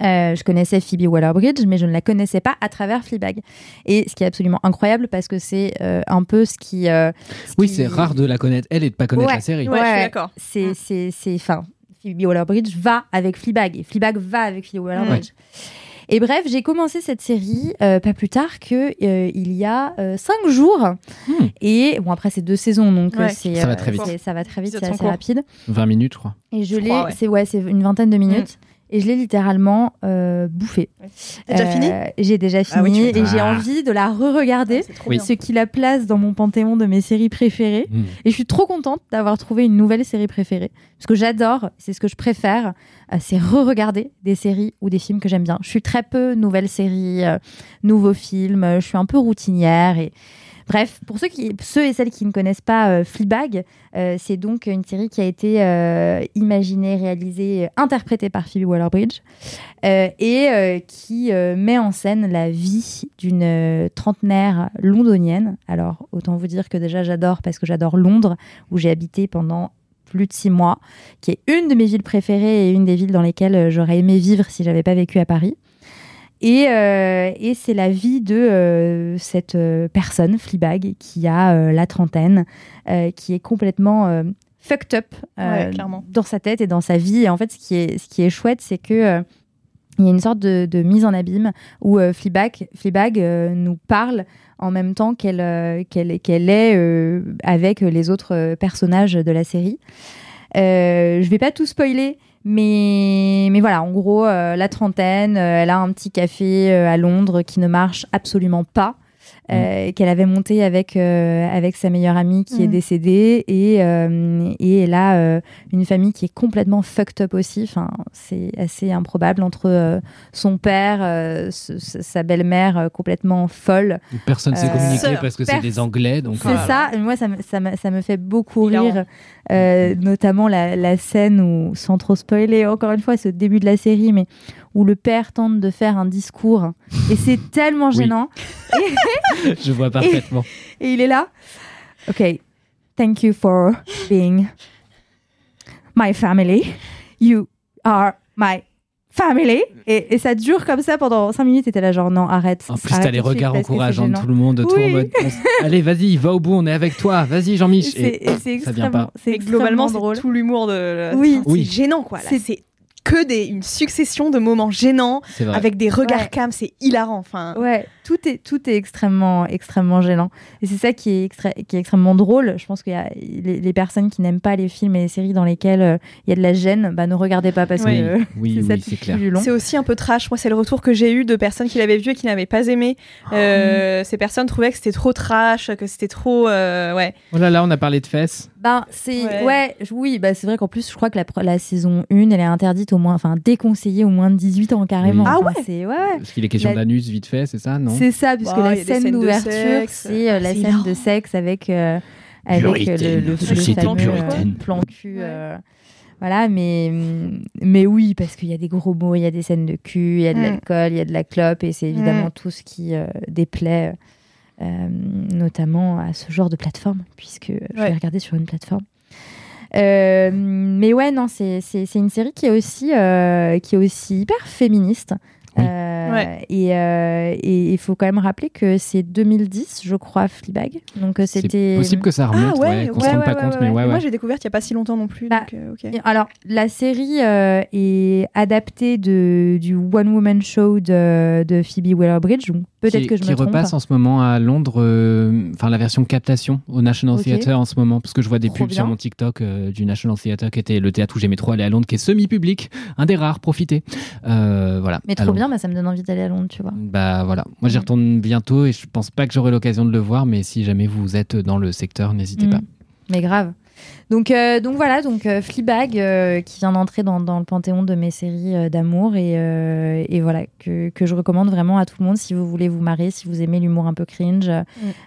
Euh, je connaissais Phoebe Waller-Bridge, mais je ne la connaissais pas à travers Fleabag. Et ce qui est absolument incroyable, parce que c'est euh, un peu ce qui... euh, ce Oui, qui- c'est rare de la connaître, elle, et de pas connaître Ouais. la série. Ouais, je suis d'accord. c'est Mm. c'est c'est enfin Phoebe Waller-Bridge va avec Fleabag et Fleabag va avec Phoebe Waller-Bridge. Et bref, j'ai commencé cette série euh, pas plus tard que euh, il y a euh, cinq jours. Hmm. Et bon après c'est deux saisons donc Ouais. c'est Ça va euh, très vite. c'est- Ça va très vite, c'est assez rapide. 20 minutes, je crois. Et je Je l'ai, crois, ouais. c'est ouais, c'est une vingtaine de minutes. Et je l'ai littéralement euh, bouffé. T'as déjà Euh, fini J'ai déjà Ah oui, fini et j'ai Ah. envie de la re-regarder. C'est trop Oui. bien. Ce qui la place dans mon panthéon de mes séries préférées. Hmm. Et je suis trop contente d'avoir trouvé une nouvelle série préférée. Parce que j'adore, c'est ce que je préfère, euh, c'est re-regarder des séries ou des films que j'aime bien. Je suis très peu nouvelles séries, euh, nouveaux films, euh, je suis un peu routinière. Et... Bref, pour ceux, qui, ceux et celles qui ne connaissent pas euh, Fleabag, euh, c'est donc une série qui a été euh, imaginée, réalisée, interprétée par Phoebe Waller-Bridge et qui met en scène la vie d'une trentenaire londonienne. Alors, autant vous dire que déjà j'adore parce que j'adore Londres, où j'ai habité pendant plus de six mois, qui est une de mes villes préférées et une des villes dans lesquelles j'aurais aimé vivre si j'avais pas vécu à Paris. Et, euh, et c'est la vie de euh, cette euh, personne, Fleabag, qui a la trentaine, qui est complètement fucked up Ouais, dans sa tête et dans sa vie. Et en fait, ce qui est, ce qui est chouette, c'est que il y a une sorte de, de mise en abîme où euh, Fleabag, Fleabag euh, nous parle en même temps qu'elle euh, est avec les autres personnages de la série. Je vais pas tout spoiler, mais, mais voilà, en gros, euh, la trentaine, euh, elle a un petit café euh, à Londres qui ne marche absolument pas. Euh, qu'elle avait monté avec, euh, avec sa meilleure amie qui est Mm. décédée et, euh, et elle a euh, une famille qui est complètement fucked up aussi. Enfin, c'est assez improbable entre euh, son père, euh, ce- ce- sa belle-mère euh, complètement folle. Personne ne s'est communiqué parce que c'est des Anglais. Donc, C'est ça, moi ça me, ça, me, ça me fait beaucoup rire, euh, notamment la, la scène où, sans trop spoiler, encore une fois, c'est au début de la série, mais où le père tente de faire un discours et c'est <laughs> tellement Oui. gênant. <laughs> je vois parfaitement. Et il est là. Ok, thank you for being my family. You are my family. Et, et ça dure comme ça pendant 5 minutes. Et t'es là, genre, non, arrête. En plus, t'as les tout regards encourageants de tout le monde, toi en mode, on allez, vas-y, va au bout, on est avec toi, vas-y, Jean-Mich. C'est c'est ça vient pas. extrêmement, globalement, extrêmement drôle. c'est tout l'humour de. la- Oui. c'est Oui. gênant, quoi. C'est que des, une succession de moments gênants avec des regards Ouais. cam. C'est hilarant. Enfin, Ouais, tout est, tout est extrêmement, extrêmement gênant. Et c'est ça qui est, extra- qui est extrêmement drôle. Je pense qu'il y a les, les personnes qui n'aiment pas les films et les séries dans lesquelles euh, il y a de la gêne, bah ne regardez pas parce Oui. que euh, Oui, <laughs> c'est oui. C'est aussi un peu trash. Moi, c'est le retour que j'ai eu de personnes qui l'avaient vu et qui n'avaient pas aimé. Ah. Euh, Ces personnes trouvaient que c'était trop trash, que c'était trop. euh, ouais. Oh là là, on a parlé de fesses. Ben, c'est Ouais. oui, bah c'est vrai qu'en plus je crois que la, la saison 1, elle est interdite au moins enfin déconseillée au moins de 18 ans carrément. Oui. Ah ouais c'est ouais, ouais. Parce qu'il est question La- d'anus vite fait, c'est ça, non? C'est ça puisque Bah, la scène d'ouverture, c'est euh, la C'est scène de sexe avec euh, avec euh, Puritaine, le, le, le société fameux, euh, plan cul Ouais. voilà, mais, mais oui, parce qu'il y a des gros mots, il y a des scènes de cul, il y a de Mm. l'alcool, il y a de la clope, et c'est évidemment Mm. tout ce qui euh, déplaît, euh, notamment à ce genre de plateforme, puisque je vais regarder sur une plateforme. Euh, mais ouais, non, c'est une série qui est aussi, euh, qui est aussi hyper féministe. Oui. Euh, Ouais. Et euh, et il faut quand même rappeler que c'est 2010, je crois, Fleabag. Donc euh, C'est c'était. possible que ça remonte, Ah ouais, qu'on ouais, se rende ouais, pas ouais, compte, ouais, mais ouais. ouais, Moi, j'ai découvert il n'y a pas si longtemps non plus. Bah, donc, euh, Alors, la série euh, est adaptée de, du One Woman Show de, de Phoebe Waller-Bridge. donc Peut-être qui, que je qui me trompe. repasse en ce moment à Londres, euh, enfin la version captation au National. Theatre en ce moment, parce que je vois des Trop pubs sur mon TikTok euh, du National Theatre, qui était le théâtre où j'aimais trop aller à Londres, qui est semi-public, un des rares, profitez. Euh, voilà. Mais à trop Londres. Bien, bah, ça me donne envie d'aller à Londres, tu vois. Bah voilà, moi j'y Mm. retourne bientôt et je pense pas que j'aurai l'occasion de le voir, mais si jamais vous êtes dans le secteur, n'hésitez Mm. pas. Mais grave. Donc, euh, donc voilà, donc euh, Fleabag euh, qui vient d'entrer dans, dans le panthéon de mes séries euh, d'amour et, euh, et voilà que, que je recommande vraiment à tout le monde si vous voulez vous marrer, si vous aimez l'humour un peu cringe, euh,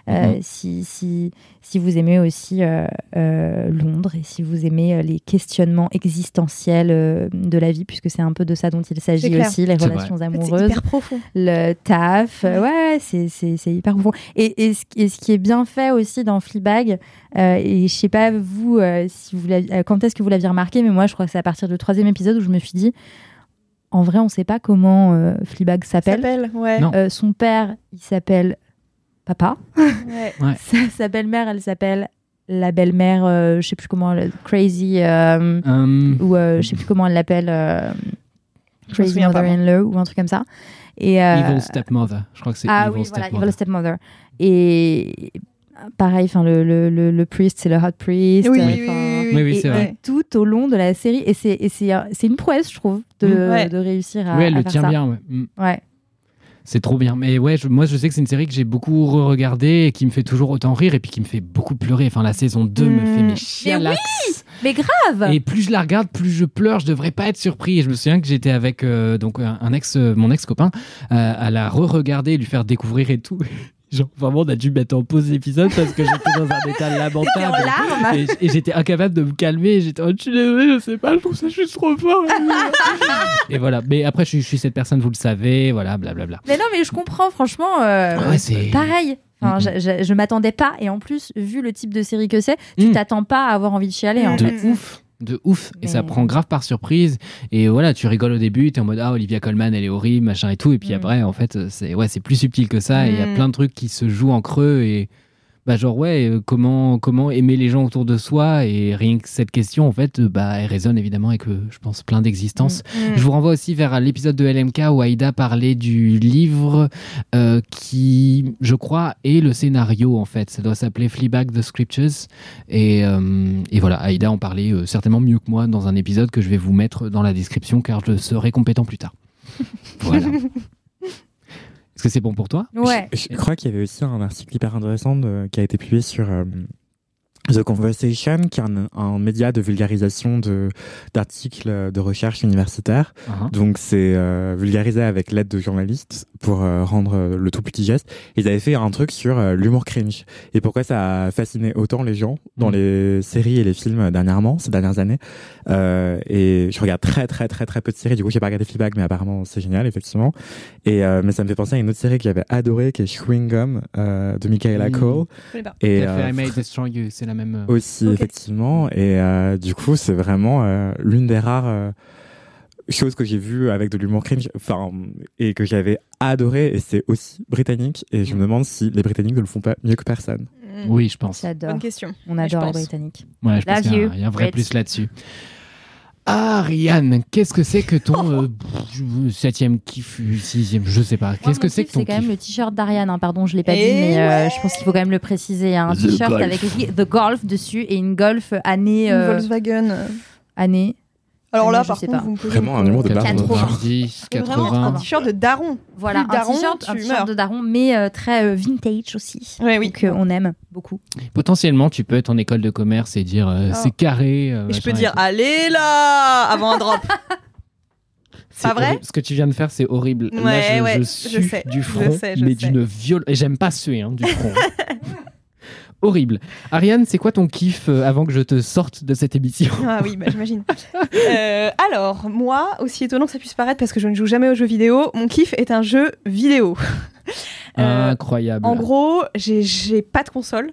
Mhm. si, si, si vous aimez aussi euh, euh, Londres et si vous aimez euh, les questionnements existentiels euh, de la vie, puisque c'est un peu de ça dont il s'agit aussi, les relations amoureuses hyper profond. le taf. euh, Ouais, c'est, c'est, c'est hyper profond. Et, et, ce, et ce qui est bien fait aussi dans Fleabag, euh, et je sais pas vous, euh, si vous euh, quand est-ce que vous l'aviez remarqué, mais moi je crois que c'est à partir du troisième épisode où je me suis dit, en vrai, on sait pas comment euh, Fleabag s'appelle. S'appelle, ouais. Non. Euh, son père, il s'appelle Papa. Ouais. Ouais. <laughs> Sa, sa belle-mère, elle s'appelle la belle-mère, euh, je sais plus comment, elle- Crazy, euh, Hum, ou euh, je sais plus comment elle l'appelle, euh, Je Crazy. Mother-in-Law, ou un truc comme ça. Et, euh, Evil Stepmother, je crois que c'est ah Evil oui, voilà, Stepmother. Evil Stepmother. Et pareil, enfin le, le, le, le priest, c'est le hot priest. Oui, euh, oui, oui, oui, Oui, oui, et, vrai. et tout au long de la série, et c'est et c'est euh, c'est une prouesse, je trouve, de, Mm. Ouais. de réussir à, Oui, elle à le faire tient ça. bien, ouais. Hum. Ouais. C'est trop bien. Mais ouais, je- moi je sais que c'est une série que j'ai beaucoup re-regardée et qui me fait toujours autant rire et puis qui me fait beaucoup pleurer. Enfin, la saison 2 me fait Mm. mes chialax. Mais grave. Et plus je la regarde, plus je pleure. Je devrais pas être surpris. Et je me souviens que j'étais avec euh, donc un, ex, euh, mon ex copain, à la re-regarder, lui faire découvrir et tout. Genre vraiment, on a dû mettre en pause l'épisode parce que j'étais dans un état <laughs> lamentable. en. Et, et j'étais incapable de me calmer. J'étais, oh, je suis désolé, je sais pas, je trouve ça juste trop fort. <laughs> et voilà. Mais après, je suis, je suis cette personne, vous le savez. Voilà, blablabla. Mais non, mais je comprends, franchement. euh, Ah ouais, c'est- pareil. Enfin, je, je, je m'attendais pas, et en plus, vu le type de série que c'est, tu Mm. t'attends pas à avoir envie de chialer, en de fait. ouf de ouf et ça prend grave par surprise et voilà tu rigoles au début t'es en mode ah Olivia Colman elle est horrible machin et tout et puis Mm. après en fait c'est ouais c'est plus subtil que ça et il y a Mm. plein de trucs qui se jouent en creux et bah genre ouais euh, comment comment aimer les gens autour de soi et rien que cette question en fait euh, bah elle résonne évidemment avec euh, je pense plein d'existences Mm. je vous renvoie aussi vers l'épisode de LMK où Aïda parlait du livre qui, je crois, est le scénario en fait. Ça doit s'appeler Fleabag the Scriptures. Et, et voilà, Aïda en parlait certainement mieux que moi dans un épisode que je vais vous mettre dans la description car je serai compétent plus tard. <laughs> Voilà. <laughs> Est-ce que c'est bon pour toi? Ouais. Je, je crois qu'il y avait aussi un article hyper intéressant de- qui a été publié sur euh, The Conversation, qui est un, un média de vulgarisation de d'articles de recherche universitaire. Hein Donc c'est euh, vulgarisé avec l'aide de journalistes pour euh, rendre euh, le tout plus digeste. Ils avaient fait un truc sur euh, l'humour cringe et pourquoi ça a fasciné autant les gens dans Mhm. les séries et les films euh, dernièrement, ces dernières années. Euh, et je regarde très très très très peu de séries. Du coup, j'ai pas regardé Fleabag, mais apparemment c'est génial effectivement. Et euh, mais ça me fait penser à une autre série que j'avais adorée, qui est Chewing Gum euh, de Michaela Mhm. Cole. Et euh, I May Destroy You, c'est la même. euh, aussi effectivement et euh, du coup c'est vraiment euh, l'une des rares euh, chose que j'ai vue avec de l'humour cringe, enfin, et que j'avais adoré, et c'est aussi britannique. Et je me demande si les Britanniques ne le font pas mieux que personne. Mm. Oui, je pense. J'adore. Bonne question. On adore les. Britanniques. Ouais, je pense qu'il y, a you. un- il y a un vrai plus là-dessus. Ah, Ariane, qu'est-ce que c'est que ton <laughs> euh, septième kiff, sixième, je sais pas. Qu'est-ce que c'est que ton C'est quand même le t-shirt d'Ariane, hein. pardon, je l'ai pas Et dit, mais euh, je pense qu'il faut quand même le préciser. Il y a un The t-shirt Golf. avec écrit The Golf dessus et une Golf année. Une euh, Volkswagen. année. Alors Ah, là, je par sais contre, pas. vous me posez Vraiment un humour de daron. 90, C'est vraiment 80. un t-shirt de daron. Voilà, un t-shirt, de daron, mais euh, très euh, vintage aussi. Ouais, oui. Donc euh, on aime beaucoup. Potentiellement, tu peux être en école de commerce et dire euh, Oh. c'est carré. euh, Et je peux dire, allez là Avant un drop. <laughs> C'est pas vrai horrible. Ce que tu viens de faire, c'est horrible. Là, Ouais, je, ouais, je je sue sais, du je front, sais, je mais sais. d'une violence. Et j'aime pas suer hein, du front. <laughs> horrible. Ariane, c'est quoi ton kiff euh, avant que je te sorte de cette émission Ah oui, bah, j'imagine. <laughs> Euh, alors, moi, aussi étonnant que ça puisse paraître parce que je ne joue jamais aux jeux vidéo, mon kiff est un jeu vidéo. Euh, <laughs> Incroyable. En gros, j'ai- j'ai pas de console.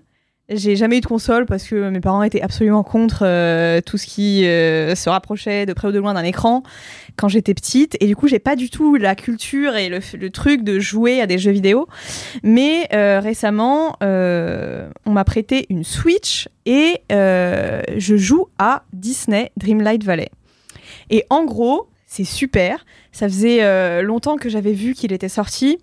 J'ai jamais eu de console parce que mes parents étaient absolument contre euh, tout ce qui euh, se rapprochait de près ou de loin d'un écran quand j'étais petite. Et du coup, j'ai pas du tout la culture et le, truc de jouer à des jeux vidéo. Mais euh, récemment, euh, on m'a prêté une Switch et euh, je joue à Disney Dreamlight Valley. Et en gros, c'est super. Ça faisait longtemps que j'avais vu qu'il était sorti.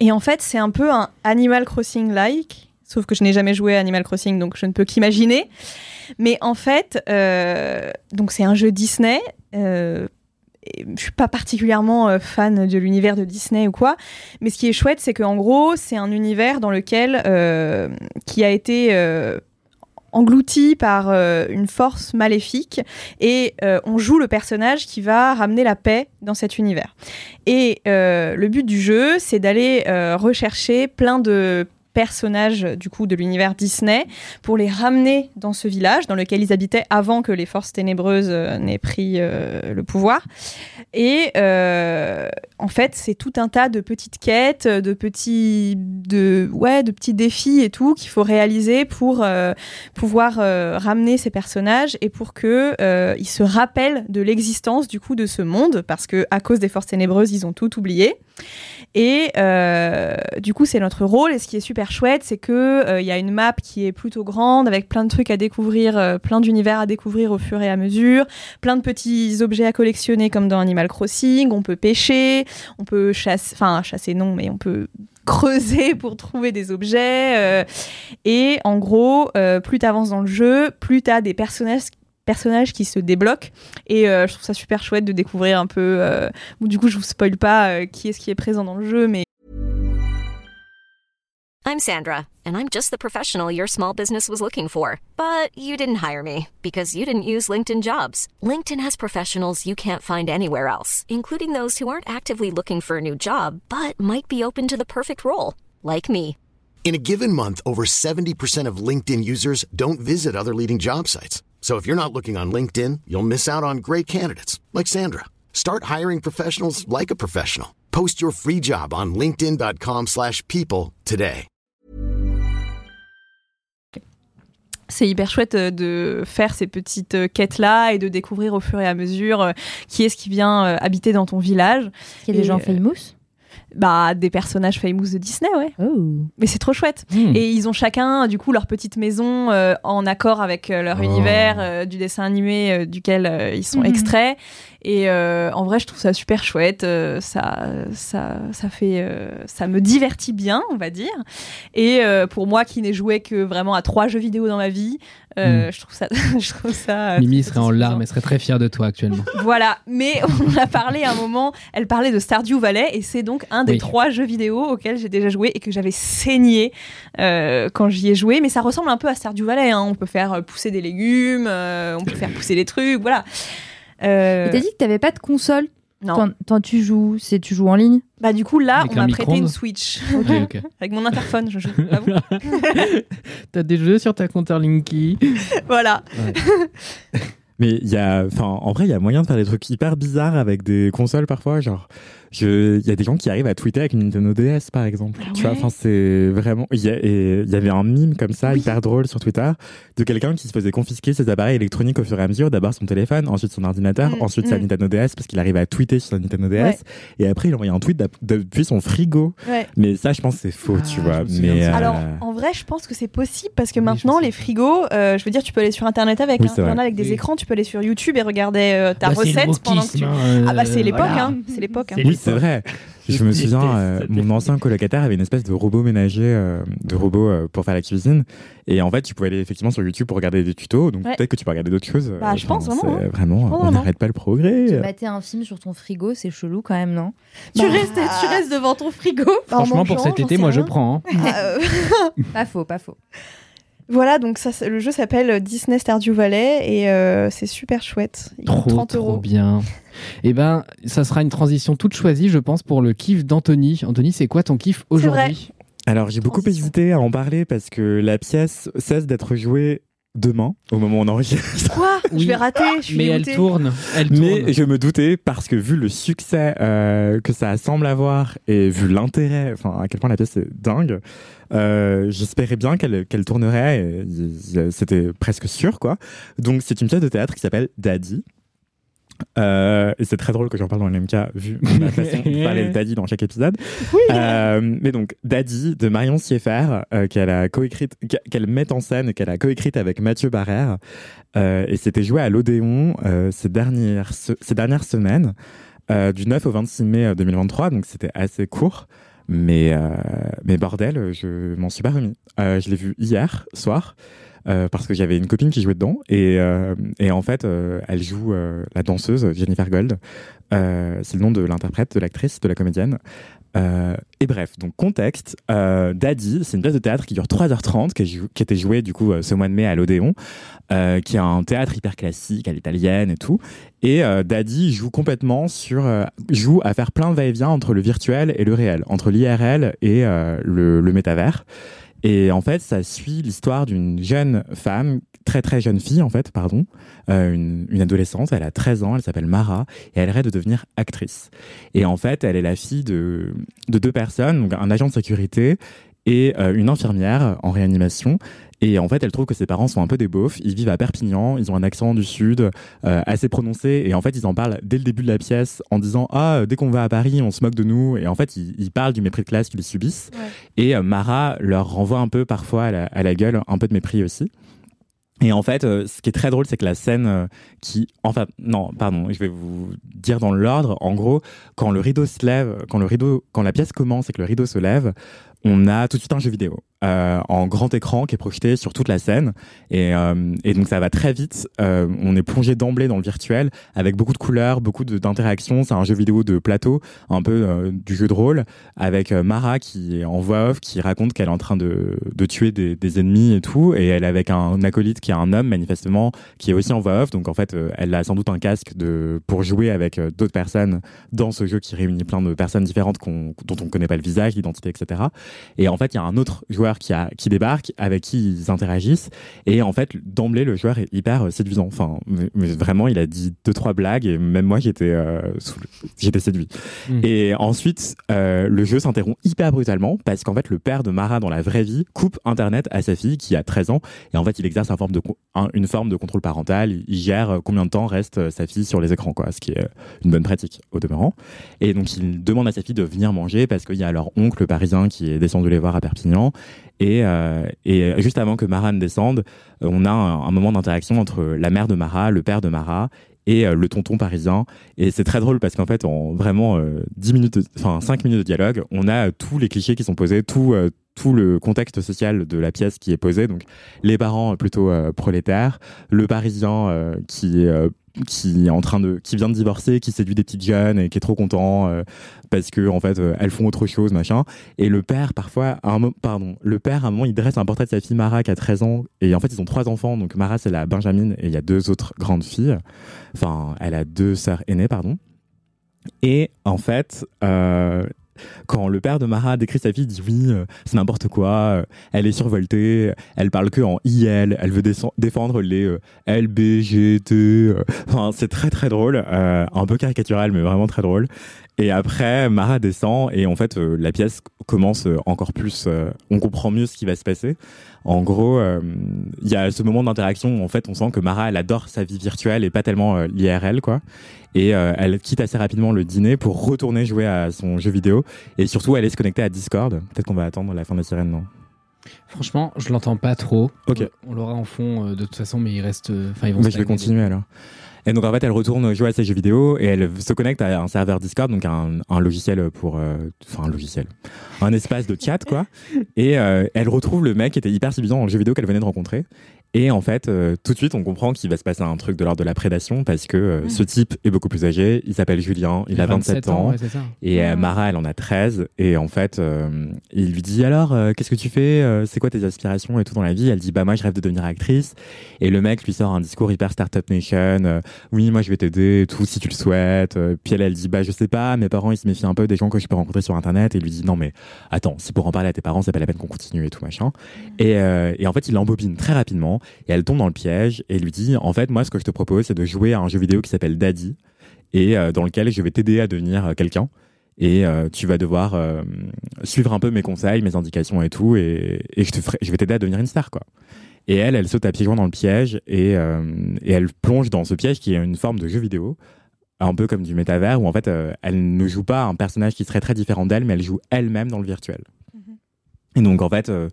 Et en fait, c'est un peu un Animal Crossing-like. Sauf que je n'ai jamais joué à Animal Crossing, donc je ne peux qu'imaginer. Mais en fait, donc c'est un jeu Disney. Je suis pas particulièrement euh, fan de l'univers de Disney ou quoi, mais ce qui est chouette, c'est qu'en gros, c'est un univers dans lequel euh, qui a été euh, englouti par une force maléfique et on joue le personnage qui va ramener la paix dans cet univers. Et le but du jeu, c'est d'aller rechercher plein de personnages du coup de l'univers Disney pour les ramener dans ce village dans lequel ils habitaient avant que les forces ténébreuses euh, n'aient pris euh, le pouvoir. Et euh, en fait, c'est tout un tas de petites quêtes, de petits, de ouais, de petits défis et tout qu'il faut réaliser pour euh, pouvoir euh, ramener ces personnages et pour que euh, ils se rappellent de l'existence du coup de ce monde parce que à cause des forces ténébreuses, ils ont tout oublié. Et euh, du coup, c'est notre rôle. Et ce qui est super chouette, c'est que euh, il y a une map qui est plutôt grande, avec plein de trucs à découvrir, euh, plein d'univers à découvrir au fur et à mesure, plein de petits objets à collectionner comme dans Animal Crossing. On peut pêcher, on peut chasser, enfin chasser non, mais on peut creuser pour trouver des objets. et en gros, plus tu avances dans le jeu, plus tu as des personnages personnages qui se débloquent et euh, je trouve ça super chouette de découvrir un peu euh, bon, du coup je vous spoil pas euh, qui est-ce qui est présent dans le jeu mais I'm Sandra, and I'm just the professional your small business was looking for. But you didn't hire me because you didn't use LinkedIn jobs. LinkedIn has professionals you can't find anywhere else, including those who aren't actively looking for a new job but might be open to the perfect role, like me. In a given month, over 70% of LinkedIn users don't visit other leading job sites. So if you're not looking on LinkedIn, you'll miss out on great candidates like Sandra. Start hiring professionals like a professional. Post your free job on linkedin.com/people slash people today. c'est hyper chouette euh, de faire ces petites euh, quêtes là et de découvrir au fur et à mesure euh, qui est-ce qui vient habiter dans ton village Il y a des gens euh, famous. Bah des personnages famous de Disney ouais Oh. mais c'est trop chouette Hmm. Et ils ont chacun, du coup, leur petite maison euh, en accord avec euh, leur Oh. univers euh, du dessin animé euh, duquel euh, ils sont Mhm. extraits. Et euh, en vrai, je trouve ça super chouette. euh, ça, ça, ça fait, euh, ça me divertit bien, on va dire. Et pour moi, qui n'ai joué que vraiment à trois jeux vidéo dans ma vie, euh, je trouve ça, <laughs> je trouve ça. Mimi serait en larmes, elle serait très fière de toi actuellement. <laughs> Voilà, mais <laughs> on a parlé à un moment, elle parlait de Stardew Valley et c'est donc un des Oui. trois jeux vidéo auxquels j'ai déjà joué et que j'avais saigné quand j'y ai joué. Mais ça ressemble un peu à Stardew Valley, hein. on peut faire pousser des légumes, on peut faire pousser des trucs, voilà. Euh, t'as dit que t'avais pas de console non. quand, tu joues, c'est tu joues en ligne Bah du coup là, Avec on un m'a prêté une Switch ok, ok. <laughs> avec mon interphone, je joue. <laughs> vous. <laughs> T'as des jeux sur ta compteur Linky voilà. Mais il y a, enfin, en vrai, il y a moyen de faire des trucs hyper bizarres avec des consoles parfois. Genre, il y a des gens qui arrivent à tweeter avec une Nintendo DS, par exemple. Ah tu vois, enfin, c'est vraiment. Il y, avait un mime comme ça, Oui. hyper drôle sur Twitter, de quelqu'un qui se faisait confisquer ses appareils électroniques au fur et à mesure. D'abord son téléphone, ensuite son ordinateur, Mm, ensuite sa mm. Nintendo DS, parce qu'il arrive à tweeter sur sa Nintendo DS. Ouais. Et après, il envoyait un tweet depuis son frigo. Ouais. Mais ça, je pense que c'est faux, Ah, tu vois. Mais, euh, Alors, en vrai, je pense que c'est possible parce que Oui, maintenant, les frigos, euh, je veux dire, tu peux aller sur internet avec. Oui, hein. c'est Il y en vrai. a avec des Oui. écrans, tu peux aller sur YouTube et regarder euh, ta Bah, recette pendant que tu. Ah bah, c'est l'époque, voilà. hein. C'est l'époque. hein. Oui. C'est vrai. Je Je me souviens, euh, mon ancien colocataire avait une espèce de robot ménager, euh, de robot euh, pour faire la cuisine. Et en fait, tu pouvais aller effectivement sur YouTube pour regarder des tutos. Donc Ouais. peut-être que tu peux regarder d'autres choses. Bah, je pense vraiment, c'est Vraiment, pense on n'arrête pas le Te progrès. mater un film sur ton frigo, c'est chelou quand même, non? Tu, Bah, restes, tu restes devant ton frigo. Franchement, pour cet été, moi, je prends. hein. Euh, <laughs> Pas faux, pas faux. Voilà, donc ça, le jeu s'appelle Disney Stardew Valley et euh, c'est super chouette. Il Trop, 30 trop euros. bien. <laughs> Eh ben, ça sera une transition toute choisie, je pense, pour le kiff d'Anthony. Anthony, c'est quoi ton kiff aujourd'hui? Alors j'ai beaucoup hésité à en parler parce que la pièce cesse d'être jouée demain, au moment où on enregistre. Quoi? Oui. Je vais rater, je suis Mais elle tourne, elle tourne. Mais je me doutais parce que vu le succès euh, que ça semble avoir et vu l'intérêt, enfin à quel point la pièce est dingue, euh, j'espérais bien qu'elle qu'elle tournerait. C'était presque sûr quoi. Donc c'est une pièce de théâtre qui s'appelle Daddy. Euh, et c'est très drôle que j'en parle dans le MK vu ma façon de parler de Daddy dans chaque épisode. Euh, mais donc Daddy de Marion Sieffert euh, qu'elle a coécrite, qu'elle met en scène, qu'elle a coécrite avec Mathieu Barrère. Euh, et c'était joué à l'Odéon euh, ces dernières ces dernières semaines euh, du 9 au 26 mai euh, 2023. Donc c'était assez court. Mais, euh, mais bordel, je m'en suis pas remis. Euh, je l'ai vu hier soir euh, parce que j'avais une copine qui jouait dedans et, euh, et en fait, euh, elle joue euh, la danseuse Jennifer Gold. C'est le nom de l'interprète, de l'actrice, de la comédienne. Euh, et bref, donc contexte, euh, Daddy, c'est une pièce de théâtre qui dure 3h30, qui, qui était jouée du coup euh, ce mois de mai à l'Odéon, euh, qui est un théâtre hyper classique à l'italienne et tout. Et Daddy joue complètement sur, joue à faire plein de va-et-vient entre le virtuel et le réel, entre l'IRL et le métavers. Et en fait, ça suit l'histoire d'une jeune femme, très très jeune fille en fait, pardon, euh, une, une adolescente, elle a 13 ans, elle s'appelle Mara, et elle rêve de devenir actrice. Et en fait, elle est la fille de, de deux personnes, donc un agent de sécurité et euh, une infirmière en réanimation. Et en fait, elle trouve que ses parents sont un peu des beaufs. Ils vivent à Perpignan, ils ont un accent du sud euh, assez prononcé. Et en fait, ils en parlent dès le début de la pièce en disant Ah, dès qu'on va à Paris, on se moque de nous. Et en fait, ils, ils parlent du mépris de classe qu'ils subissent. Ouais. Et euh, Mara leur renvoie un peu parfois à la, à la gueule un peu de mépris aussi. Et en fait, euh, ce qui est très drôle, c'est que la scène euh, qui, enfin, non, pardon, je vais vous dire dans l'ordre. En gros, quand le rideau se lève, quand le rideau, quand la pièce commence et que le rideau se lève, on a tout de suite un jeu vidéo euh, en grand écran qui est projeté sur toute la scène. Et, euh, donc ça va très vite. Euh, on est plongé d'emblée dans le virtuel avec beaucoup de couleurs, beaucoup d'interactions. C'est un jeu vidéo de plateau, un peu du jeu de rôle, avec Mara qui est en voix off, qui raconte qu'elle est en train de, de tuer des, ennemis et tout. Et elle est avec un acolyte qui est un homme manifestement, qui est aussi en voix off. Donc en fait, elle a sans doute un casque de, pour jouer avec d'autres personnes dans ce jeu qui réunit plein de personnes différentes dont on ne connaît pas le visage, l'identité, etc. Et en fait, il y a un autre joueur qui, a, qui débarque, avec qui ils interagissent. Et en fait, d'emblée, le joueur est hyper euh, séduisant. Enfin, mais, vraiment, il a dit deux, trois blagues. Et même moi, j'étais euh, j'étais séduit. Mm. Et ensuite, euh, le jeu s'interrompt hyper brutalement parce qu'en fait, le père de Mara dans la vraie vie coupe Internet à sa fille qui a 13 ans. Et en fait, il exerce un forme de, une forme de contrôle parental. Il, gère combien de temps reste sa fille sur les écrans, quoi. Ce qui est une bonne pratique au demeurant. Et donc, il demande à sa fille de venir manger parce qu'il y a leur oncle parisien qui est descendu les voir à Perpignan. Et, euh, et juste avant que Mara ne descende, euh, on a un, moment d'interaction entre la mère de Mara, le père de Mara et euh, le tonton parisien. Et c'est très drôle parce qu'en fait, en vraiment euh, 10 minutes, enfin 5 minutes de dialogue, on a euh, tous les clichés qui sont posés, tout, euh, tout le contexte social de la pièce qui est posé. Donc, les parents euh, plutôt euh, prolétaires, le parisien euh, qui est euh, qui est en train de qui vient de divorcer qui séduit des petites jeunes et qui est trop content euh, parce que en fait euh, elles font autre chose machin. Et le père parfois à un mo- pardon le père à un moment il dresse un portrait de sa fille Mara qui a 13 ans. Et en fait ils ont trois enfants. Donc Mara c'est la Benjamin et il y a deux autres grandes filles. Enfin elle a deux sœurs aînées pardon. Et en fait euh, quand le père de Mara décrit sa fille, il dit oui, euh, c'est n'importe quoi, euh, elle est survoltée, elle parle que en IL, elle veut défendre les euh, LBGT. euh. Enfin, c'est très très drôle, euh, un peu caricatural, mais vraiment très drôle. Et après, Mara descend et en fait, euh, la pièce commence euh, encore plus. euh, on comprend mieux ce qui va se passer. En gros, euh, il y a ce moment d'interaction où en fait, on sent que Mara, elle adore sa vie virtuelle et pas tellement l'IRL, quoi. Et elle quitte assez rapidement le dîner pour retourner jouer à son jeu vidéo. Et surtout, elle est se connecter à Discord. Peut-être qu'on va attendre la fin de la sirène, non? Franchement, je l'entends pas trop. Ok. On l'aura en fond de toute façon, mais il reste. Enfin, ils vont. Mais je vais continuer alors. Et donc en fait, elle retourne jouer à ses jeux vidéo et elle se connecte à un serveur Discord, donc un, logiciel pour, euh, enfin un logiciel, un espace de chat quoi. Et euh, elle retrouve le mec qui était hyper séduisant le jeu vidéo qu'elle venait de rencontrer. Et en fait, euh, tout de suite, on comprend qu'il va se passer un truc de l'ordre de la prédation parce que euh, ce type est beaucoup plus âgé. Il s'appelle Julien, il, a 27 ans. ouais, c'est ça. Et euh, Mara, elle en a 13. Et en fait, euh, il lui dit alors, euh, qu'est-ce que tu fais C'est quoi tes aspirations et tout dans la vie? Elle dit, bah moi, je rêve de devenir actrice. Et le mec lui sort un discours hyper Startup Nation. euh, oui, moi, je vais t'aider, et tout, si tu le souhaites. Puis elle, elle dit, bah je sais pas, mes parents, ils se méfient un peu des gens que je peux rencontrer sur Internet. Et il lui dit, non, mais attends, si pour en parler à tes parents, c'est pas la peine qu'on continue et tout, machin. Et, euh, et en fait, il l'embobine très rapidement. Et elle tombe dans le piège et lui dit, en fait, moi, ce que je te propose, c'est de jouer à un jeu vidéo qui s'appelle Daddy et euh, dans lequel je vais t'aider à devenir euh, quelqu'un et euh, tu vas devoir euh, suivre un peu mes conseils, mes indications et tout, et, et je, te ferai, je vais t'aider à devenir une star, quoi. Et elle, elle saute à pieds joints dans le piège et, et elle plonge dans ce piège qui est une forme de jeu vidéo, un peu comme du métavers, où en fait, euh, elle ne joue pas un personnage qui serait très différent d'elle, mais elle joue elle-même dans le virtuel. Et donc, en fait, euh,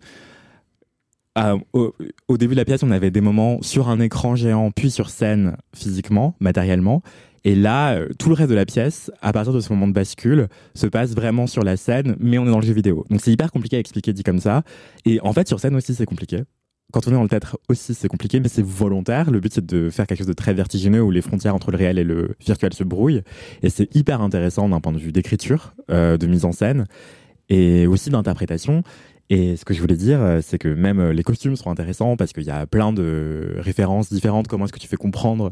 au, au début de la pièce, on avait des moments sur un écran géant, puis sur scène physiquement, matériellement. Et là, euh, tout le reste de la pièce, à partir de ce moment de bascule, se passe vraiment sur la scène, mais on est dans le jeu vidéo. Donc c'est hyper compliqué à expliquer dit comme ça. Et en fait, sur scène aussi, c'est compliqué. Quand on est dans le théâtre aussi, c'est compliqué, mais c'est volontaire. Le but, c'est de faire quelque chose de très vertigineux où les frontières entre le réel et le virtuel se brouillent. Et c'est hyper intéressant d'un point de vue d'écriture, euh, de mise en scène et aussi d'interprétation. Et ce que je voulais dire, euh, c'est que même euh, les costumes sont intéressants parce qu'il y a plein de références différentes. Comment est-ce que tu fais comprendre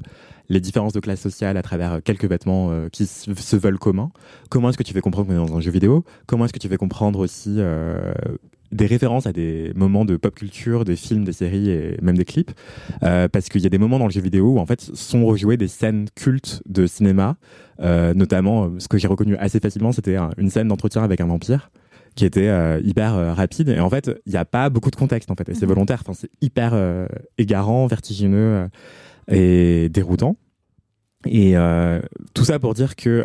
les différences de classe sociale à travers euh, quelques vêtements qui se veulent communs? Comment est-ce que tu fais comprendre qu'on est dans un jeu vidéo? Comment est-ce que tu fais comprendre aussi des références à des moments de pop culture, des films, des séries et même des clips? Parce qu'il y a des moments dans le jeu vidéo où en fait sont rejouées des scènes cultes de cinéma, notamment ce que j'ai reconnu assez facilement, c'était un- une scène d'entretien avec un vampire qui était euh, hyper euh, rapide. Et en fait il n'y a pas beaucoup de contexte en fait. Et c'est volontaire. Enfin c'est hyper euh, égarant vertigineux et déroutant. Et tout ça pour dire que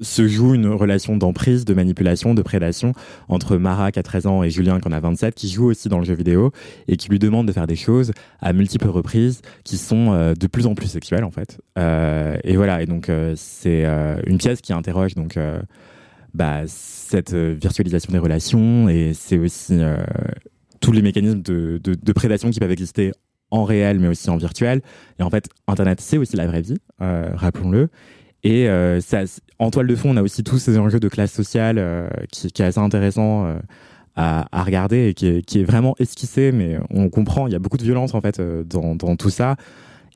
se joue une relation d'emprise, de manipulation, de prédation entre Mara qui a 13 ans et Julien qui en a 27 qui joue aussi dans le jeu vidéo et qui lui demande de faire des choses à multiples reprises qui sont euh, de plus en plus sexuelles en fait. Euh, et voilà. Et donc euh, c'est une pièce qui interroge donc bah, cette euh, virtualisation des relations et c'est aussi euh, tous les mécanismes de, de, prédation qui peuvent exister en réel mais aussi en virtuel. Et en fait, Internet, c'est aussi la vraie vie, euh, rappelons-le. Et ça, en toile de fond, on a aussi tous ces enjeux de classe sociale qui, qui est assez intéressant à, à regarder et qui est, qui est vraiment esquissé, mais on comprend, il y a beaucoup de violence en fait dans, dans tout ça.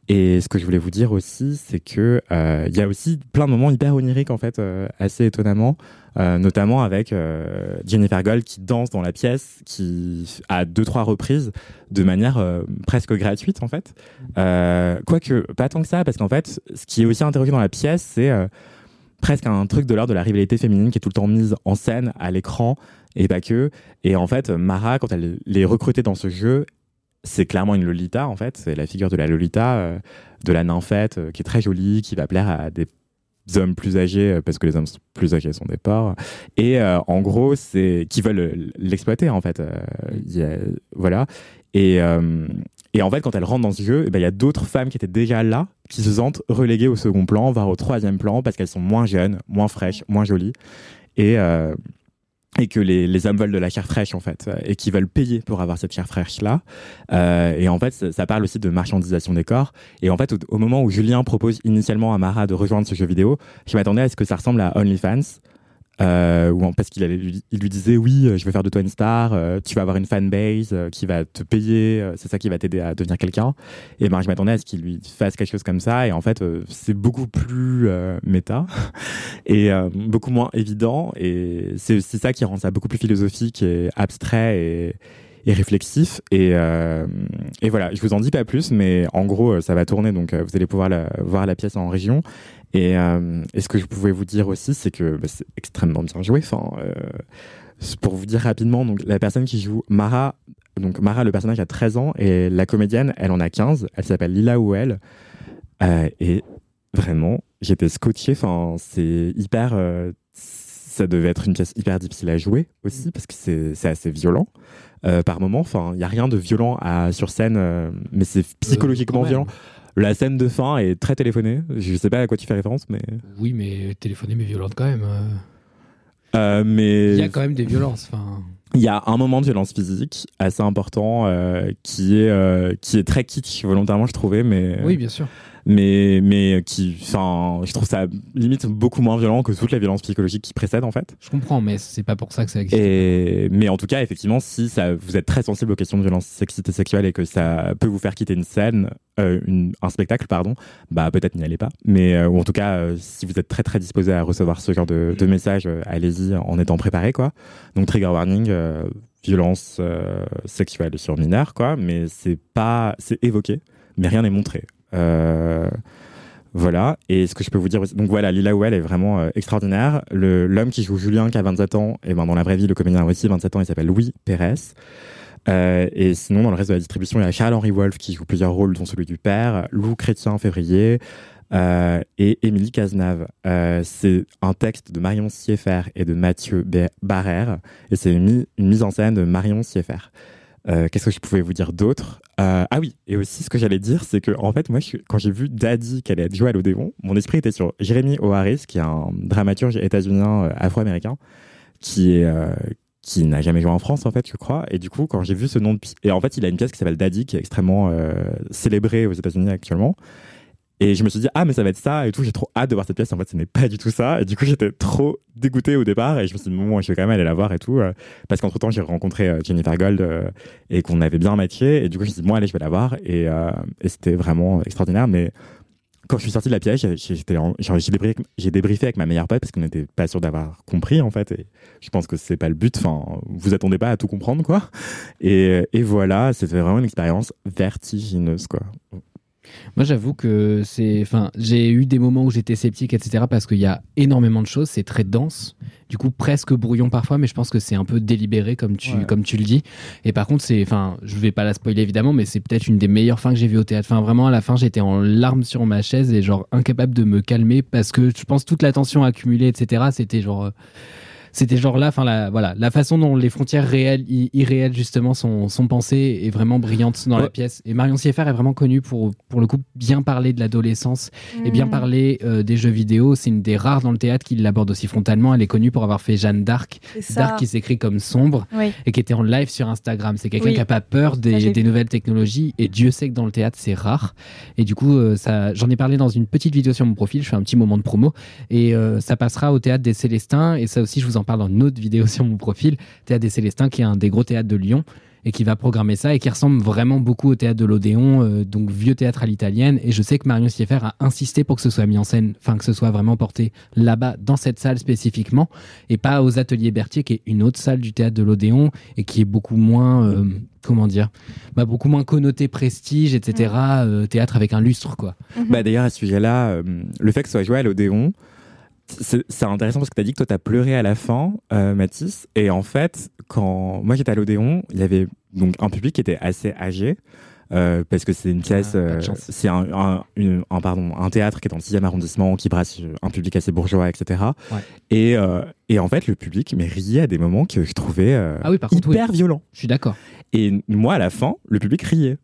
Et ce que je voulais vous dire aussi, c'est que euh, il y a aussi plein de moments hyper oniriques en fait, euh, assez étonnamment, euh, notamment avec Jennifer Gold qui danse dans la pièce, qui à deux trois reprises de manière presque gratuite en fait. Quoique pas tant que ça, parce qu'en fait, ce qui est aussi interrogé dans la pièce, c'est presque un truc de l'ordre de la rivalité féminine qui est tout le temps mise en scène à l'écran et pas que. Et en fait, Mara, quand elle est recrutée dans ce jeu, c'est clairement une Lolita en fait. C'est la figure de la Lolita, euh, de la nymphette, euh, qui est très jolie, qui va plaire à des hommes plus âgés euh, parce que les hommes plus âgés sont des porcs. Et en gros c'est qui veulent l'exploiter en fait voilà. Et en fait quand elle rentre dans ce jeu eh ben, il y a d'autres femmes qui étaient déjà là qui se sentent reléguées au second plan voire au troisième plan parce qu'elles sont moins jeunes moins fraîches moins jolies. Et et que les, les hommes veulent de la chair fraîche en fait euh, et qui veulent payer pour avoir cette chair fraîche là Euh, et en fait ça, ça parle aussi de marchandisation des corps. Et en fait au, au moment où Julien propose initialement à Mara de rejoindre ce jeu vidéo je m'attendais à ce que ça ressemble à OnlyFans euh, ou parce qu'il lui, il lui disait oui euh, je vais faire de toi une star euh, tu vas avoir une fanbase euh, qui va te payer euh, c'est ça qui va t'aider à devenir quelqu'un et ben je m'attendais à ce qu'il lui fasse quelque chose comme ça et en fait euh, c'est beaucoup plus méta <laughs> et beaucoup moins évident et c'est aussi ça qui rend ça beaucoup plus philosophique et abstrait et et réflexif. Et, et voilà, je vous en dis pas plus, mais en gros, ça va tourner, donc vous allez pouvoir la- voir la pièce en région. Et, euh, et ce que je pouvais vous dire aussi, c'est que bah, c'est extrêmement bien joué. Enfin, euh, pour vous dire rapidement, donc la personne qui joue Mara, donc Mara, le personnage a 13 ans, et la comédienne, elle en a 15. Elle s'appelle Lila Ouel. Euh, et vraiment, j'étais scotché. Enfin, c'est hyper. euh, ça devait être une pièce hyper difficile à jouer aussi parce que c'est assez violent euh, par moment. Enfin, il y a rien de violent à, sur scène, euh, mais c'est psychologiquement violent. La scène de fin est très téléphonée. Je sais pas à quoi tu fais référence, mais Oui, mais téléphoner, mais violente quand même. euh. euh, mais Il y a quand même des violences. Enfin, il y a un moment de violence physique assez important euh, qui est euh, qui est très kitsch volontairement je trouvais, mais oui, bien sûr. Mais mais qui, enfin, je trouve ça limite beaucoup moins violent que toute la violence psychologique qui précède en fait. Je comprends, mais c'est pas pour ça que ça existe. Et, mais en tout cas, effectivement, si ça, vous êtes très sensible aux questions de violence sexiste et sexuelle et que ça peut vous faire quitter une scène, euh, une- un spectacle, pardon, bah peut-être n'y allez pas. Mais euh, ou en tout cas, euh, si vous êtes très très disposé à recevoir ce genre de, de message, allez-y en étant préparé, quoi. Donc trigger warning. violence euh, sexuelle sur mineur, quoi, mais c'est pas, c'est évoqué, mais rien n'est montré. Euh, voilà. Et ce que je peux vous dire donc voilà, Lila Well est vraiment euh, extraordinaire. L'homme qui joue Julien, qui a 27 ans, et ben dans la vraie vie, le comédien a aussi 27 ans, il s'appelle Louis Pérez. Euh, et sinon, dans le reste de la distribution, il y a Charles-Henri Wolf qui joue plusieurs rôles, dont celui du père, Lou Chrétien Février euh, et Émilie Cazenave. C'est un texte de Marion Sieffert et de Mathieu Ba- Barrère, et c'est une, une mise en scène de Marion Sieffert. Euh, Qu'est-ce que je pouvais vous dire d'autre? Euh, Ah oui, et aussi ce que j'allais dire, c'est que en fait, moi, je- quand j'ai vu Daddy qu'elle allait jouée à l'Odéon, mon esprit était sur Jérémy O'Harris, qui est un dramaturge états-unien euh, afro-américain, qui euh, qui n'a jamais joué en France en fait, je crois. Et du coup, quand j'ai vu ce nom de et en fait, il a une pièce qui s'appelle Daddy, qui est extrêmement célébrée aux États-Unis actuellement. Et je me suis dit, ah, mais ça va être ça et tout. J'ai trop hâte de voir cette pièce. En fait, ce n'est pas du tout ça. Et du coup, j'étais trop dégoûté au départ. Et je me suis dit, bon, je vais quand même aller la voir et tout. euh, parce qu'entre temps, j'ai rencontré euh, Jennifer Gold euh, et qu'on avait bien matché. Et du coup, je me suis dit, bon, allez, je vais la voir. Et, c'était vraiment extraordinaire. Mais quand je suis sorti de la pièce, j'ai débriefé avec ma meilleure pote parce qu'on n'était pas sûr d'avoir compris, en fait. Et je pense que c'est pas le but. Enfin, vous attendez pas à tout comprendre, quoi. Et, et voilà, c'était vraiment une expérience vertigineuse, quoi. Moi, j'avoue que c'est. Enfin, j'ai eu des moments où j'étais sceptique, etc. Parce qu'il y a énormément de choses. C'est très dense. Du coup, presque brouillon parfois, mais je pense que c'est un peu délibéré, comme tu, Ouais. comme tu le dis. Et par contre, c'est. Enfin, je vais pas la spoiler évidemment, mais c'est peut-être une des meilleures fins que j'ai vues au théâtre. Enfin, vraiment, à la fin, j'étais en larmes sur ma chaise et genre incapable de me calmer parce que je pense toute la tension accumulée, etc. C'était genre. euh, c'était genre là, enfin la, voilà, la façon dont les frontières réelles, irréelles justement sont, sont pensées est vraiment brillante dans la pièce. Et Marion Sieffert est vraiment connue pour, pour le coup, bien parler de l'adolescence et bien Mm. parler euh, des jeux vidéo. C'est une des rares dans le théâtre qui l'aborde aussi frontalement. Elle est connue pour avoir fait Jeanne d'Arc, d'Arc qui s'écrit comme sombre Oui. et qui était en live sur Instagram. C'est quelqu'un Oui. qui a pas peur des, nouvelles technologies et Dieu sait que dans le théâtre c'est rare. Et du coup, euh, ça, j'en ai parlé dans une petite vidéo sur mon profil. Je fais un petit moment de promo et euh, ça passera au théâtre des Célestins. Et ça aussi, je vous en parle dans une autre vidéo <laughs> sur mon profil. Théâtre des Célestins, qui est un des gros théâtres de Lyon et qui va programmer ça et qui ressemble vraiment beaucoup au théâtre de l'Odéon, euh, donc vieux théâtre à l'italienne. Et je sais que Marion Sieffert a insisté pour que ce soit mis en scène, enfin que ce soit vraiment porté là-bas, dans cette salle spécifiquement, et pas aux Ateliers Berthier, qui est une autre salle du théâtre de l'Odéon et qui est beaucoup moins, euh, comment dire, bah, beaucoup moins connoté prestige, etc. euh, théâtre avec un lustre, quoi. Bah d'ailleurs à ce sujet-là, euh, le fait que ce soit joué à l'Odéon, c'est intéressant parce que tu as dit que toi tu as pleuré à la fin, euh, Mathis. Et en fait, quand moi j'étais à l'Odéon, il y avait donc un public qui était assez âgé. euh, parce que c'est une pièce, Ah, de euh, c'est un, un- un- pardon, un théâtre qui est dans le 6e arrondissement, qui brasse un public assez bourgeois, etc. Ouais. Et, euh, et en fait, le public mais riait à des moments que je trouvais euh, Ah oui, par contre, oui. hyper violents. Je suis d'accord. Et moi, à la fin, le public riait.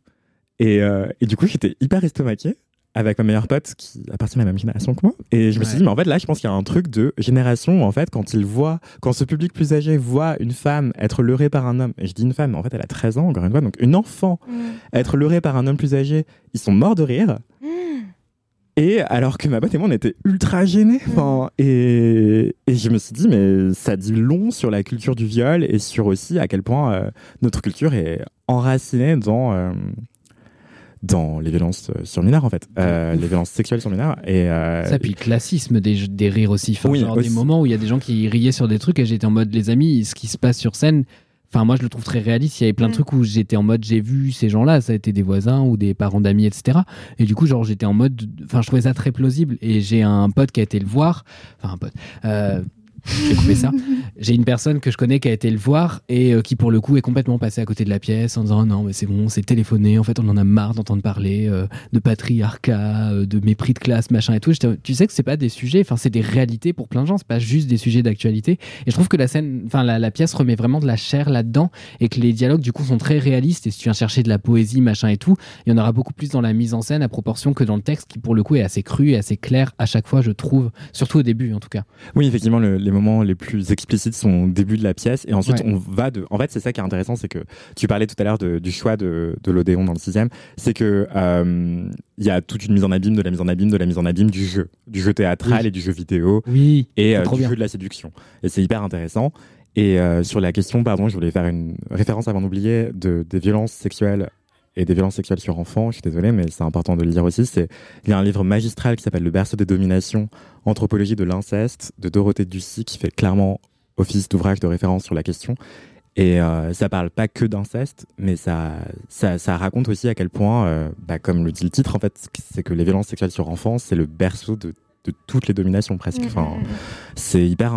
Et, euh, et du coup, j'étais hyper estomaqué avec ma meilleure pote qui appartient à la même génération que moi. Et je me suis dit, mais en fait, là, je pense qu'il y a un truc de génération où, en fait, quand il voit, quand ce public plus âgé voit une femme être leurrée par un homme, et je dis une femme, mais en fait, elle a 13 ans, encore une fois, donc une enfant Mm. être leurrée par un homme plus âgé, ils sont morts de rire. Et alors que ma pote et moi, on était ultra gênés. Et, et je me suis dit, mais ça dit long sur la culture du viol et sur aussi à quel point euh, notre culture est enracinée dans, euh, dans les violences euh, sur mineurs, en fait. Euh, les violences sexuelles sur mineurs. Et, euh, Ça, puis le classisme des, des rires aussi. Enfin, Oui, genre des aussi. moments où il y a des gens qui riaient sur des trucs et j'étais en mode, les amis, ce qui se passe sur scène, Enfin, moi, je le trouve très réaliste. Il y avait plein de Mm. trucs où j'étais en mode, j'ai vu ces gens-là, ça a été des voisins ou des parents d'amis, etc. Et du coup, genre, j'étais en mode, enfin, je trouvais ça très plausible. Et j'ai un pote qui a été le voir, enfin, un pote. Euh, j'ai coupé ça. J'ai une personne que je connais qui a été le voir et euh, qui, pour le coup, est complètement passé à côté de la pièce en disant non, mais c'est bon, c'est téléphoné. En fait, on en a marre d'entendre parler euh, de patriarcat, euh, de mépris de classe, machin et tout. Tu sais que c'est pas des sujets, enfin, c'est des réalités pour plein de gens. C'est pas juste des sujets d'actualité. Et je trouve que la scène, enfin, la, pièce remet vraiment de la chair là-dedans et que les dialogues, du coup, sont très réalistes. Et si tu viens chercher de la poésie, machin et tout, il y en aura beaucoup plus dans la mise en scène à proportion que dans le texte qui, pour le coup, est assez cru et assez clair à chaque fois, je trouve. Surtout au début, en tout cas. Oui, effectivement, le- les moments les plus explicites sont au début de la pièce. Et ensuite, Ouais. on va de. En fait, c'est ça qui est intéressant, c'est que tu parlais tout à l'heure du choix de, de l'Odéon dans le sixième. C'est que euh, il y a toute une mise en abîme, de la mise en abîme, de la mise en abîme du jeu, du jeu théâtral Oui. et du jeu vidéo Oui. et euh, du bien. jeu de la séduction. Et c'est hyper intéressant. Et euh, sur la question, pardon, je voulais faire une référence avant d'oublier de, des violences sexuelles et des violences sexuelles sur enfants. Je suis désolé, mais c'est important de le dire aussi. C'est il y a un livre magistral qui s'appelle Le berceau des dominations, anthropologie de l'inceste de Dorothée Ducy qui fait clairement office d'ouvrage de référence sur la question. Et euh, ça parle pas que d'inceste, mais ça, ça, ça raconte aussi à quel point, euh, bah, comme le dit le titre, en fait, c'est que les violences sexuelles sur enfants, c'est le berceau de, de toutes les dominations presque. Enfin, c'est hyper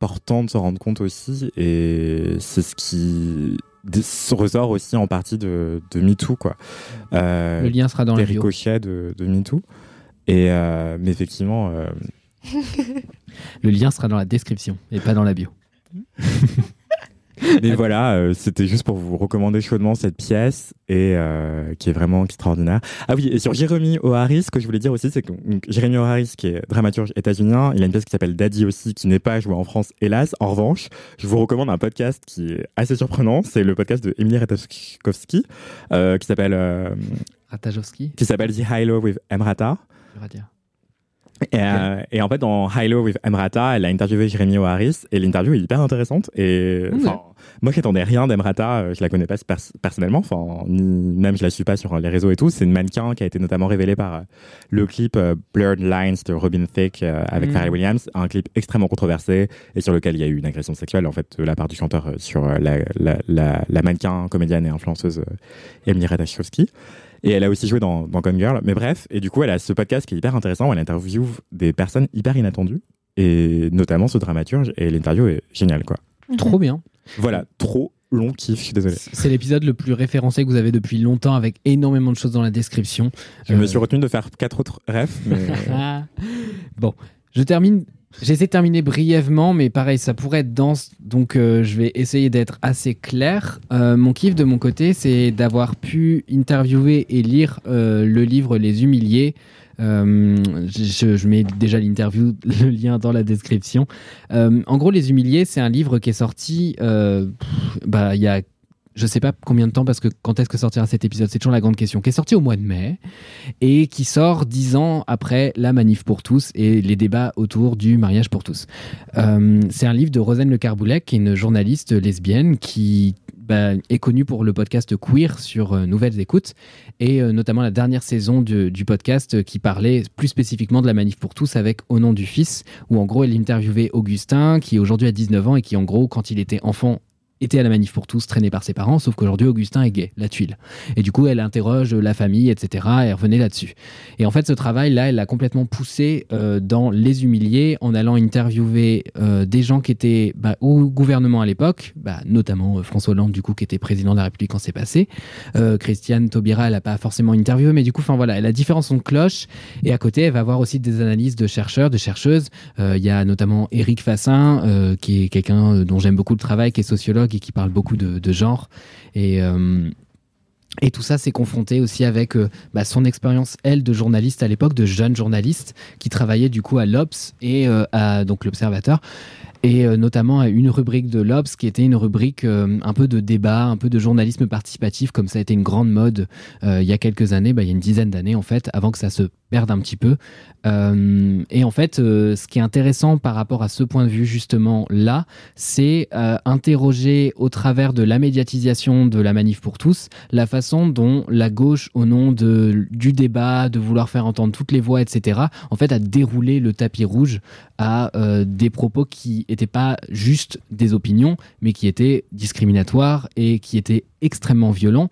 important de se rendre compte aussi, et c'est ce qui ressort aussi en partie de, de MeToo, quoi. Euh, Le lien sera dans bio. ricochets de, de MeToo. Et euh, mais effectivement, euh, <laughs> Le lien sera dans la description et pas dans la bio. <laughs> mais voilà, euh, c'était juste pour vous recommander chaudement cette pièce et euh, qui est vraiment extraordinaire. Ah oui, et sur Jérémy O'Harris, ce que je voulais dire aussi, c'est que donc, Jérémy O'Harris, qui est dramaturge états-unien, il a une pièce qui s'appelle Daddy aussi, qui n'est pas jouée en France, hélas. En revanche, je vous recommande un podcast qui est assez surprenant. C'est le podcast de Emily Ratajkowski, euh, qui s'appelle Ratajowski, qui s'appelle The High Low with Emrata. je vais dire. Et, euh, et en fait, dans High Low with Emrata, elle a interviewé Jérémy O'Harris et l'interview est hyper intéressante. Et enfin, moi, je n'attendais rien d'Emrata. euh, Je la connais pas pers- personnellement, enfin, même je la suis pas sur les réseaux et tout. C'est une mannequin qui a été notamment révélée par euh, le clip euh, Blurred Lines de Robin Thicke euh, avec. Pharrell Williams, un clip extrêmement controversé et sur lequel il y a eu une agression sexuelle en fait de la part du chanteur euh, sur euh, la, la, la, la mannequin, comédienne et influenceuse euh, Emily Ratajkowski. Et elle a aussi joué dans, dans Gone Girl. Mais bref, et du coup, elle a ce podcast qui est hyper intéressant où elle interviewe des personnes hyper inattendues, et notamment ce dramaturge. Et l'interview est géniale, quoi. Trop bien. Voilà, trop long kiff, je suis désolé. C'est l'épisode le plus référencé que vous avez depuis longtemps avec énormément de choses dans la description. Je me Euh, suis retenu de faire quatre autres refs, mais Ah. <laughs> bon, je termine. J'essaie de terminer brièvement, mais pareil, ça pourrait être dense, donc euh, je vais essayer d'être assez clair. Euh, mon kiff de mon côté, c'est d'avoir pu interviewer et lire euh, le livre Les Humiliés. Je, mets déjà l'interview, <laughs> le lien dans la description. En gros, Les Humiliés, c'est un livre qui est sorti bah, il y a je sais pas combien de temps parce que quand est-ce que sortira cet épisode, c'est toujours la grande question, qui est sorti au mois de mai et qui sort dix ans après la manif pour tous et les débats autour du mariage pour tous. Euh, c'est un livre de Rosane Le Carboulec, qui est une journaliste lesbienne qui bah, est connue pour le podcast Queer sur euh, Nouvelles Écoutes et euh, notamment la dernière saison du podcast qui parlait plus spécifiquement de la manif pour tous avec Au nom du fils, où en gros elle interviewait Augustin qui aujourd'hui a 19 ans et qui en gros quand il était enfant était à la manif pour tous, traîné par ses parents, sauf qu'aujourd'hui Augustin est gay, la tuile. Et du coup, elle interroge la famille, etc. Et revenait là-dessus. Et en fait, ce travail-là, elle l'a complètement poussé euh, dans Les Humiliés en allant interviewer euh, des gens qui étaient bah, au gouvernement à l'époque, bah, notamment euh, François Hollande, du coup, qui était président de la République quand c'est passé. Christiane Taubira, elle n'a pas forcément interviewé, mais du coup, enfin voilà, elle a différents sons cloche. Et à côté, elle va avoir aussi des analyses de chercheurs, de chercheuses. Il y a notamment Éric Fassin, qui est quelqu'un dont j'aime beaucoup le travail, qui est sociologue et qui parle beaucoup de, genre. Et. euh, et tout ça s'est confronté aussi avec euh, bah, son expérience, elle, de journaliste à l'époque, de jeune journaliste, qui travaillait du coup à l'Obs et euh, à l'Observateur, et euh, notamment à une rubrique de l'Obs qui était une rubrique euh, un peu de débat, un peu de journalisme participatif, comme ça a été une grande mode euh, il y a quelques années, bah, il y a une dizaine d'années en fait, avant que ça se perdent un petit peu. Et en fait, ce qui est intéressant par rapport à ce point de vue justement là, c'est interroger au travers de la médiatisation de la manif pour tous, la façon dont la gauche, au nom de, du débat, de vouloir faire entendre toutes les voix, etc., en fait, a déroulé le tapis rouge à des propos qui n'étaient pas juste des opinions, mais qui étaient discriminatoires et qui étaient extrêmement violents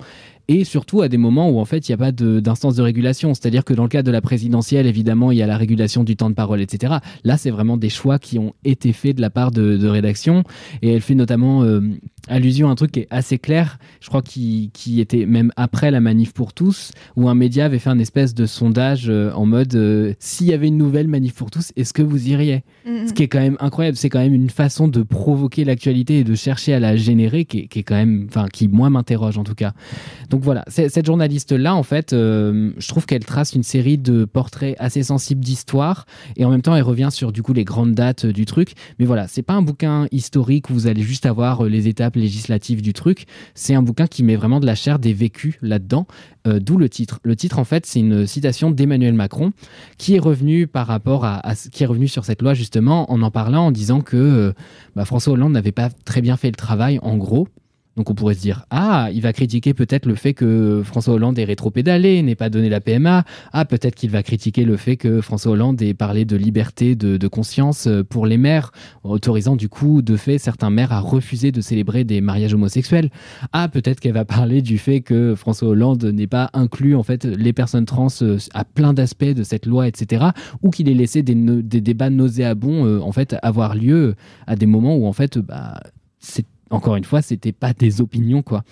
et surtout à des moments où en fait il n'y a pas d'instance de, régulation. C'est-à-dire que dans le cadre de la présidentielle, évidemment, il y a la régulation du temps de parole, etc. Là, c'est vraiment des choix qui ont été faits de la part de, rédaction. Et elle fait notamment euh, allusion à un truc qui est assez clair, je crois qui, qui était même après la manif pour tous, où un média avait fait un espèce de sondage euh, en mode euh, s'il y avait une nouvelle manif pour tous, est-ce que vous iriez? Mm-hmm. Ce qui est quand même incroyable, c'est quand même une façon de provoquer l'actualité et de chercher à la générer qui est, quand même, enfin, qui moi m'interroge en tout cas. Donc voilà, cette journaliste-là, en fait, euh, je trouve qu'elle trace une série de portraits assez sensibles d'histoire et en même temps elle revient sur du coup les grandes dates du truc. Mais voilà, c'est pas un bouquin historique où vous allez juste avoir les étapes législative du truc. C'est un bouquin qui met vraiment de la chair, des vécus là-dedans, euh, d'où le titre. Le titre, en fait, c'est une citation d'Emmanuel Macron qui est revenu par rapport à, qui est revenu sur cette loi justement en en parlant, en disant que euh, bah, François Hollande n'avait pas très bien fait le travail, en gros. Donc on pourrait se dire ah il va critiquer peut-être le fait que François Hollande ait rétropédalé, n'ait pas donné la PMA. Ah peut-être qu'il va critiquer le fait que François Hollande ait parlé de liberté de, conscience euh, pour les maires, autorisant du coup de fait certains maires à refuser de célébrer des mariages homosexuels. Ah peut-être qu'elle va parler du fait que François Hollande n'ait pas inclus en fait les personnes trans euh, à plein d'aspects de cette loi, etc. Ou qu'il ait laissé des, débats nauséabonds euh, en fait avoir lieu à des moments où en fait bah encore une fois, c'était pas des opinions, quoi.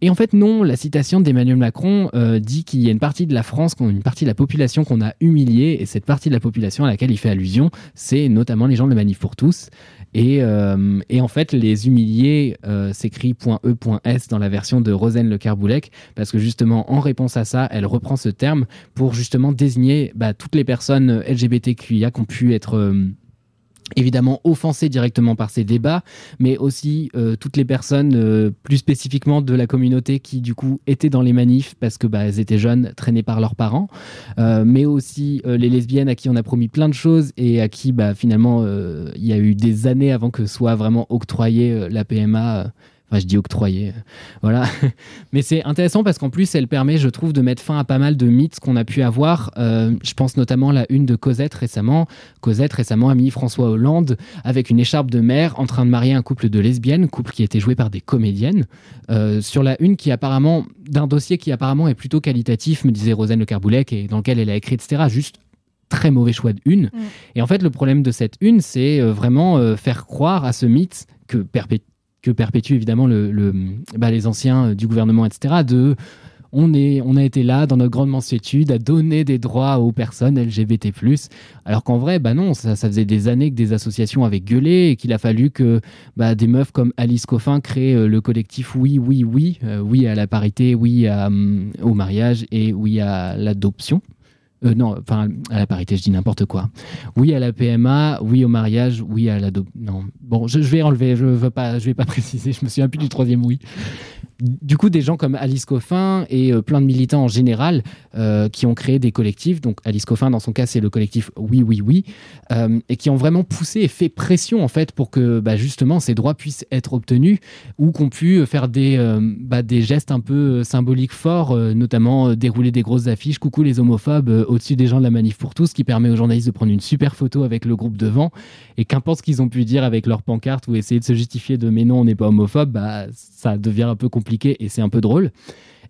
Et en fait, non, la citation d'Emmanuel Macron euh, dit qu'il y a une partie de la France, une partie de la population qu'on a humiliée, et cette partie de la population à laquelle il fait allusion, c'est notamment les gens de la Manif pour tous. Et, euh, en fait, les humiliés euh, s'écrit .e.s dans la version de Rosane Le Carboulec, parce que justement, en réponse à ça, elle reprend ce terme pour justement désigner bah, toutes les personnes LGBTQIA qui ont pu être évidemment offensées directement par ces débats, mais aussi euh, toutes les personnes euh, plus spécifiquement de la communauté qui du coup étaient dans les manifs parce que bah, elles étaient jeunes, traînées par leurs parents, euh, mais aussi les lesbiennes à qui on a promis plein de choses et à qui bah, finalement il y a eu des années avant que soit vraiment octroyée la PMA Enfin, je dis octroyer. Voilà. <laughs> Mais c'est intéressant parce qu'en plus, elle permet, je trouve, de mettre fin à pas mal de mythes qu'on a pu avoir. Euh, je pense notamment à la une de Cosette récemment. Cosette récemment a mis François Hollande avec une écharpe de mère en train de marier un couple de lesbiennes, couple qui était joué par des comédiennes. Euh, sur la une qui apparemment, d'un dossier qui apparemment est plutôt qualitatif, me disait Rosane Le Carboulec, et dans lequel elle a écrit, etc. Juste très mauvais choix de une. Mm. Et en fait, le problème de cette une, c'est euh, vraiment faire croire à ce mythe que perpétue que perpétuent évidemment bah, les anciens euh, du gouvernement, etc. De on, est, on a été là dans notre grande mansuétude à donner des droits aux personnes LGBT+. Alors qu'en vrai, bah non, ça, faisait des années que des associations avaient gueulé et qu'il a fallu que bah, des meufs comme Alice Coffin créent euh, le collectif Oui, oui, oui, euh, oui à la parité, oui au mariage et oui à l'adoption. Euh, non, enfin, à la parité, je dis n'importe quoi. Oui à la PMA, oui au mariage, oui à l'adoption. Non, bon, je, vais enlever, je je vais pas <laughs> préciser, je me souviens plus du troisième oui du coup, des gens comme Alice Coffin et euh, plein de militants en général euh, qui ont créé des collectifs. Donc, Alice Coffin, dans son cas, c'est le collectif Oui, oui, oui, et qui ont vraiment poussé et fait pression en fait pour que bah, justement ces droits puissent être obtenus ou qu'on puisse faire des, bah, des gestes un peu symboliques forts, notamment dérouler des grosses affiches Coucou les homophobes au-dessus des gens de la manif pour tous, qui permet aux journalistes de prendre une super photo avec le groupe devant. Et qu'importe ce qu'ils ont pu dire avec leur pancarte ou essayer de se justifier de mais non, on n'est pas homophobe, bah, ça devient un peu compliqué et c'est un peu drôle.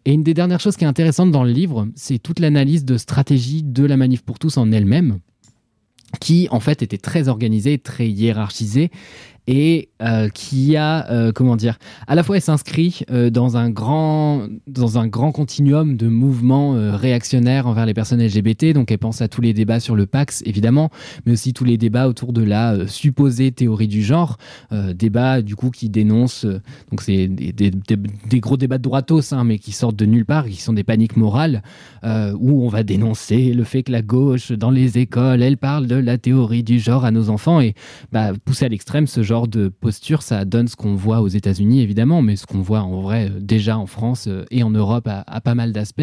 Et une des dernières choses qui est intéressante dans le livre, c'est toute l'analyse de stratégie de la manif pour tous en elle-même, qui en fait était très organisée, très hiérarchisée, et euh, qui a, euh, comment dire, à la fois elle s'inscrit euh, dans, un grand, dans un grand continuum de mouvements réactionnaires envers les personnes LGBT. Donc elle pense à tous les débats sur le Pax, évidemment, mais aussi tous les débats autour de la supposée théorie du genre. débats, du coup, qui dénoncent, donc c'est des, gros débats de droitos, hein, mais qui sortent de nulle part, qui sont des paniques morales, où on va dénoncer le fait que la gauche, dans les écoles, elle parle de la théorie du genre à nos enfants et bah, pousser à l'extrême ce genre de posture, ça donne ce qu'on voit aux États-Unis, évidemment, mais ce qu'on voit en vrai euh, déjà en France euh, et en Europe à, pas mal d'aspects.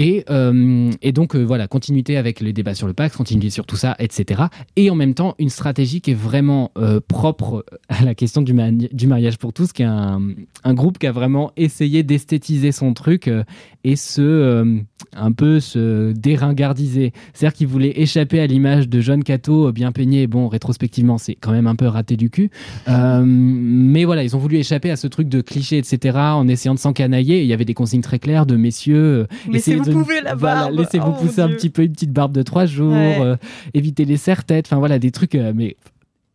Et, euh, et donc, euh, voilà, continuité avec les débats sur le Pax, continuité sur tout ça, etc. Et en même temps, une stratégie qui est vraiment euh, propre à la question du, mariage pour tous, qui est un, un groupe qui a vraiment essayé d'esthétiser son truc euh, et se euh, un peu se déringardiser. C'est-à-dire qu'il voulait échapper à l'image de John Cato euh, bien peigné. Bon, rétrospectivement, c'est quand même un peu raté du cul. Euh, mais voilà, ils ont voulu échapper à ce truc de cliché, etc., en essayant de s'encanailler. Il y avait des consignes très claires de messieurs. euh, essayez Laissez-vous de- pousser la voilà, barbe. laissez-vous Oh, pousser un petit peu une petite barbe de trois jours, Ouais. euh, éviter les serre-têtes, enfin voilà, des trucs, euh, mais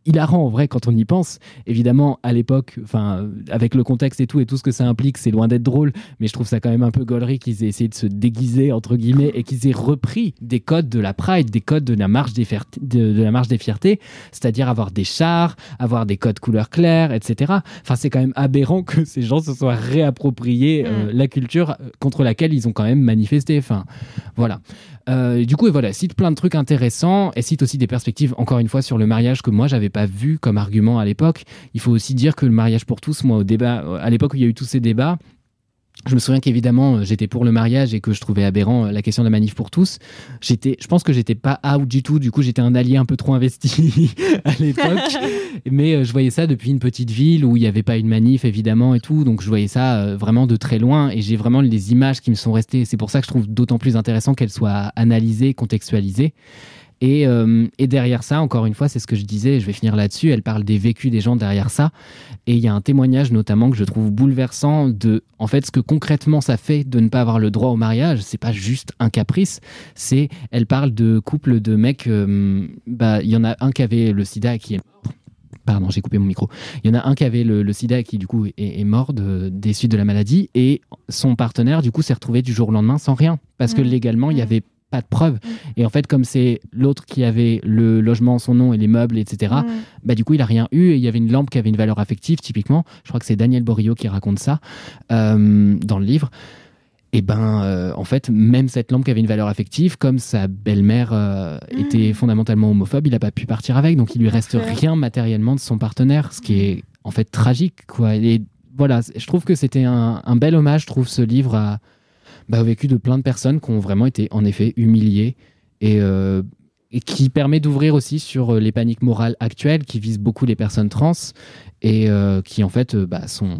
hilarant en vrai quand on y pense. Évidemment, à l'époque, enfin, avec le contexte et tout et tout ce que ça implique, c'est loin d'être drôle, mais je trouve ça quand même un peu gaulerie qu'ils aient essayé de se déguiser, entre guillemets, et qu'ils aient repris des codes de la Pride, des codes de la marche des, fierté- de, de la marche des fiertés, c'est-à-dire avoir des chars, avoir des codes couleur claire, etc. Enfin, c'est quand même aberrant que ces gens se soient réappropriés euh, la culture euh, contre laquelle ils ont quand même manifesté. Enfin, voilà. Euh, du coup, et voilà, cite plein de trucs intéressants et cite aussi des perspectives, encore une fois, sur le mariage que moi, j'avais pas vu comme argument à l'époque. Il faut aussi dire que le mariage pour tous, moi, au débat, à l'époque où il y a eu tous ces débats, je me souviens qu'évidemment, euh, j'étais pour le mariage et que je trouvais aberrant euh, la question de la manif pour tous. J'étais, je pense que j'étais pas out du tout. Du coup, j'étais un allié un peu trop investi <laughs> à l'époque. <laughs> Mais euh, je voyais ça depuis une petite ville où il n'y avait pas une manif, évidemment, et tout. Donc, je voyais ça vraiment de très loin. Et j'ai vraiment les images qui me sont restées. C'est pour ça que je trouve d'autant plus intéressant qu'elles soient analysées, contextualisées. Et, euh, et derrière ça, encore une fois, c'est ce que je disais, je vais finir là-dessus, elle parle des vécus des gens derrière ça. Et il y a un témoignage notamment que je trouve bouleversant de, en fait, ce que concrètement ça fait de ne pas avoir le droit au mariage. C'est pas juste un caprice, c'est, elle parle de couples de mecs, euh, bah, il y en a un qui avait le sida et qui est mort. Pardon, j'ai coupé mon micro. Il y en a un qui avait le, le sida qui, du coup, est, est mort de- des suites de la maladie. Et son partenaire, du coup, s'est retrouvé du jour au lendemain sans rien. Parce que Mhm. légalement, il n'y Mhm. avait pas de preuves. Et en fait, comme c'est l'autre qui avait le logement en son nom et les meubles, etc., Mm. bah, du coup, il a rien eu. Et il y avait une lampe qui avait une valeur affective, typiquement. Je crois que c'est Daniel Borio qui raconte ça euh, dans le livre. Et ben, euh, en fait, même cette lampe qui avait une valeur affective, comme sa belle-mère euh, était fondamentalement homophobe, il n'a pas pu partir avec. Donc, il lui reste rien matériellement de son partenaire, ce qui est en fait tragique, quoi. Et voilà, je trouve que c'était un, un bel hommage, je trouve, ce livre à, bah, au vécu de plein de personnes qui ont vraiment été, en effet, humiliées et, euh, qui permet d'ouvrir aussi sur euh, les paniques morales actuelles qui visent beaucoup les personnes trans et euh, qui, en fait, bah, sont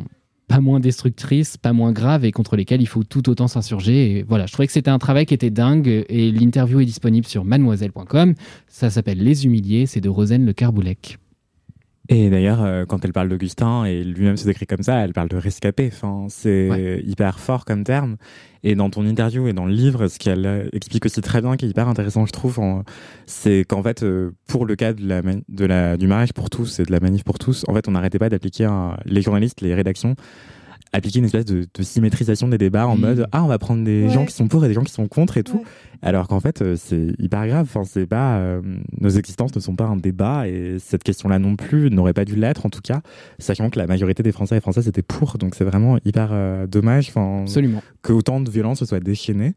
pas moins destructrices, pas moins graves et contre lesquelles il faut tout autant s'insurger. Voilà, je trouvais que c'était un travail qui était dingue et l'interview est disponible sur mademoiselle.com. Ça s'appelle Les Humiliés, c'est de Rosen Le Carboulec. Et d'ailleurs, euh, quand elle parle d'Augustin et lui-même se décrit comme ça, elle parle de rescapé. Enfin, c'est Ouais. hyper fort comme terme. Et dans ton interview et dans le livre, ce qu'elle euh, explique aussi très bien, qui est hyper intéressant, je trouve, en- c'est qu'en fait, euh, pour le cas de la, man- de la, du mariage pour tous et de la manif pour tous, en fait, on n'arrêtait pas d'appliquer, les journalistes, les rédactions, appliquer une espèce de, de symétrisation des débats en Mhm. mode ah on va prendre des Ouais. gens qui sont pour et des gens qui sont contre et tout Ouais. alors qu'en fait euh, c'est hyper grave enfin c'est pas euh, nos existences ne sont pas un débat et cette question là non plus n'aurait pas dû l'être en tout cas sachant que la majorité des Français et Françaises étaient pour donc c'est vraiment hyper euh, dommage enfin que autant de violences se soient déchaînées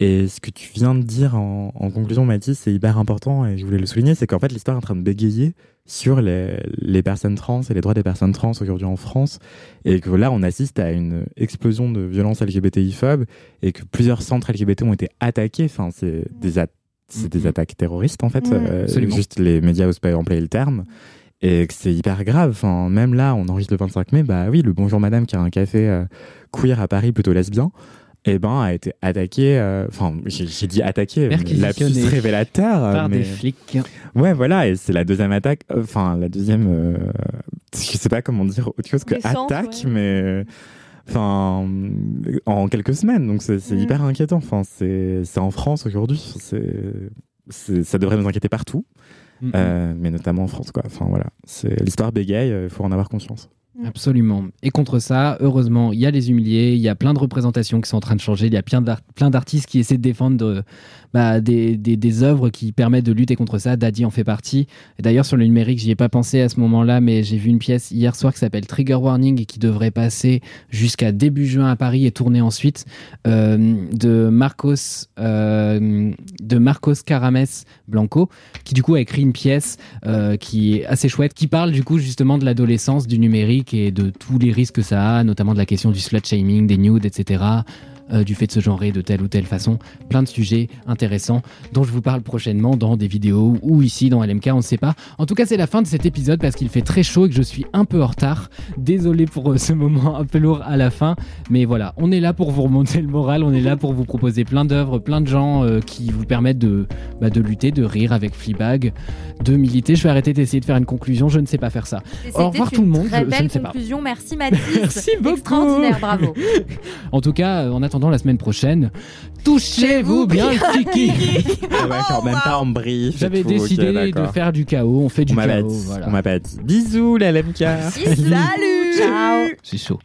et ce que tu viens de dire en, en conclusion, Mathis, c'est hyper important et je voulais le souligner, c'est qu'en fait l'histoire est en train de bégayer sur les, les personnes trans et les droits des personnes trans aujourd'hui en France et que là on assiste à une explosion de violences LGBTI-phobes et que plusieurs centres LGBT ont été attaqués. Enfin, c'est des, des Mhm. attaques terroristes en fait. Euh, juste les médias osent pas employer le terme. Et que c'est hyper grave. Enfin, même là, on enregistre le 25 mai. Bah oui, le Bonjour Madame qui a un café euh, queer à Paris, plutôt lesbien, eh ben, a été attaqué. euh, Enfin, j'ai j'ai dit attaqué, Perquisitionné lapsus révélateur. Par mais... des flics. Ouais, voilà, et c'est la deuxième attaque. euh, Enfin, la deuxième. euh, je sais pas comment dire autre chose que attaque, ouais. mais. Enfin, en quelques semaines, donc c'est Mm. hyper inquiétant. Enfin, c'est c'est en France aujourd'hui. Ça devrait nous inquiéter partout, euh, mais notamment en France, quoi. Enfin voilà, c'est l'histoire bégaye. Il faut en avoir conscience. Absolument. Et contre ça, heureusement, il y a les humiliés, il y a plein de représentations qui sont en train de changer, il y a plein d'artistes qui essaient de défendre euh, bah, des, des, œuvres qui permettent de lutter contre ça. Daddy en fait partie. D'ailleurs, sur le numérique, j'y ai pas pensé à ce moment-là, mais j'ai vu une pièce hier soir qui s'appelle Trigger Warning et qui devrait passer jusqu'à début juin à Paris et tourner ensuite euh, de Marcos euh, de Marcos Carames Blanco, qui du coup a écrit une pièce euh, qui est assez chouette, qui parle du coup justement de l'adolescence, du numérique et de tous les risques que ça a, notamment de la question du slut shaming, des nudes, etc. euh, du fait de se genrer de telle ou telle façon. Plein de sujets intéressants dont je vous parle prochainement dans des vidéos ou ici dans LMK, on ne sait pas. En tout cas, c'est la fin de cet épisode parce qu'il fait très chaud et que je suis un peu en retard. Désolé pour euh, ce moment un peu lourd à la fin, mais voilà, on est là pour vous remonter le moral, on est là pour vous proposer plein d'œuvres, plein de gens euh, qui vous permettent de, bah, de lutter, de rire avec Fleabag, de militer. Je vais arrêter d'essayer de faire une conclusion, je ne sais pas faire ça. Au revoir tout le monde, Très je- ne sais pas. conclusion. Merci Mathis. <laughs> Merci beaucoup. Extraordinaire, bravo. <laughs> En tout cas, euh, en attendant la semaine prochaine, touchez-vous bien le kiki. Ah <laughs> ouais, quand même pas en brief. J'avais décidé de faire du chaos, on fait du On chaos. dit. Voilà. On m'a pas dit. Bisous, la LMK. Salut. Ciao. C'est chaud.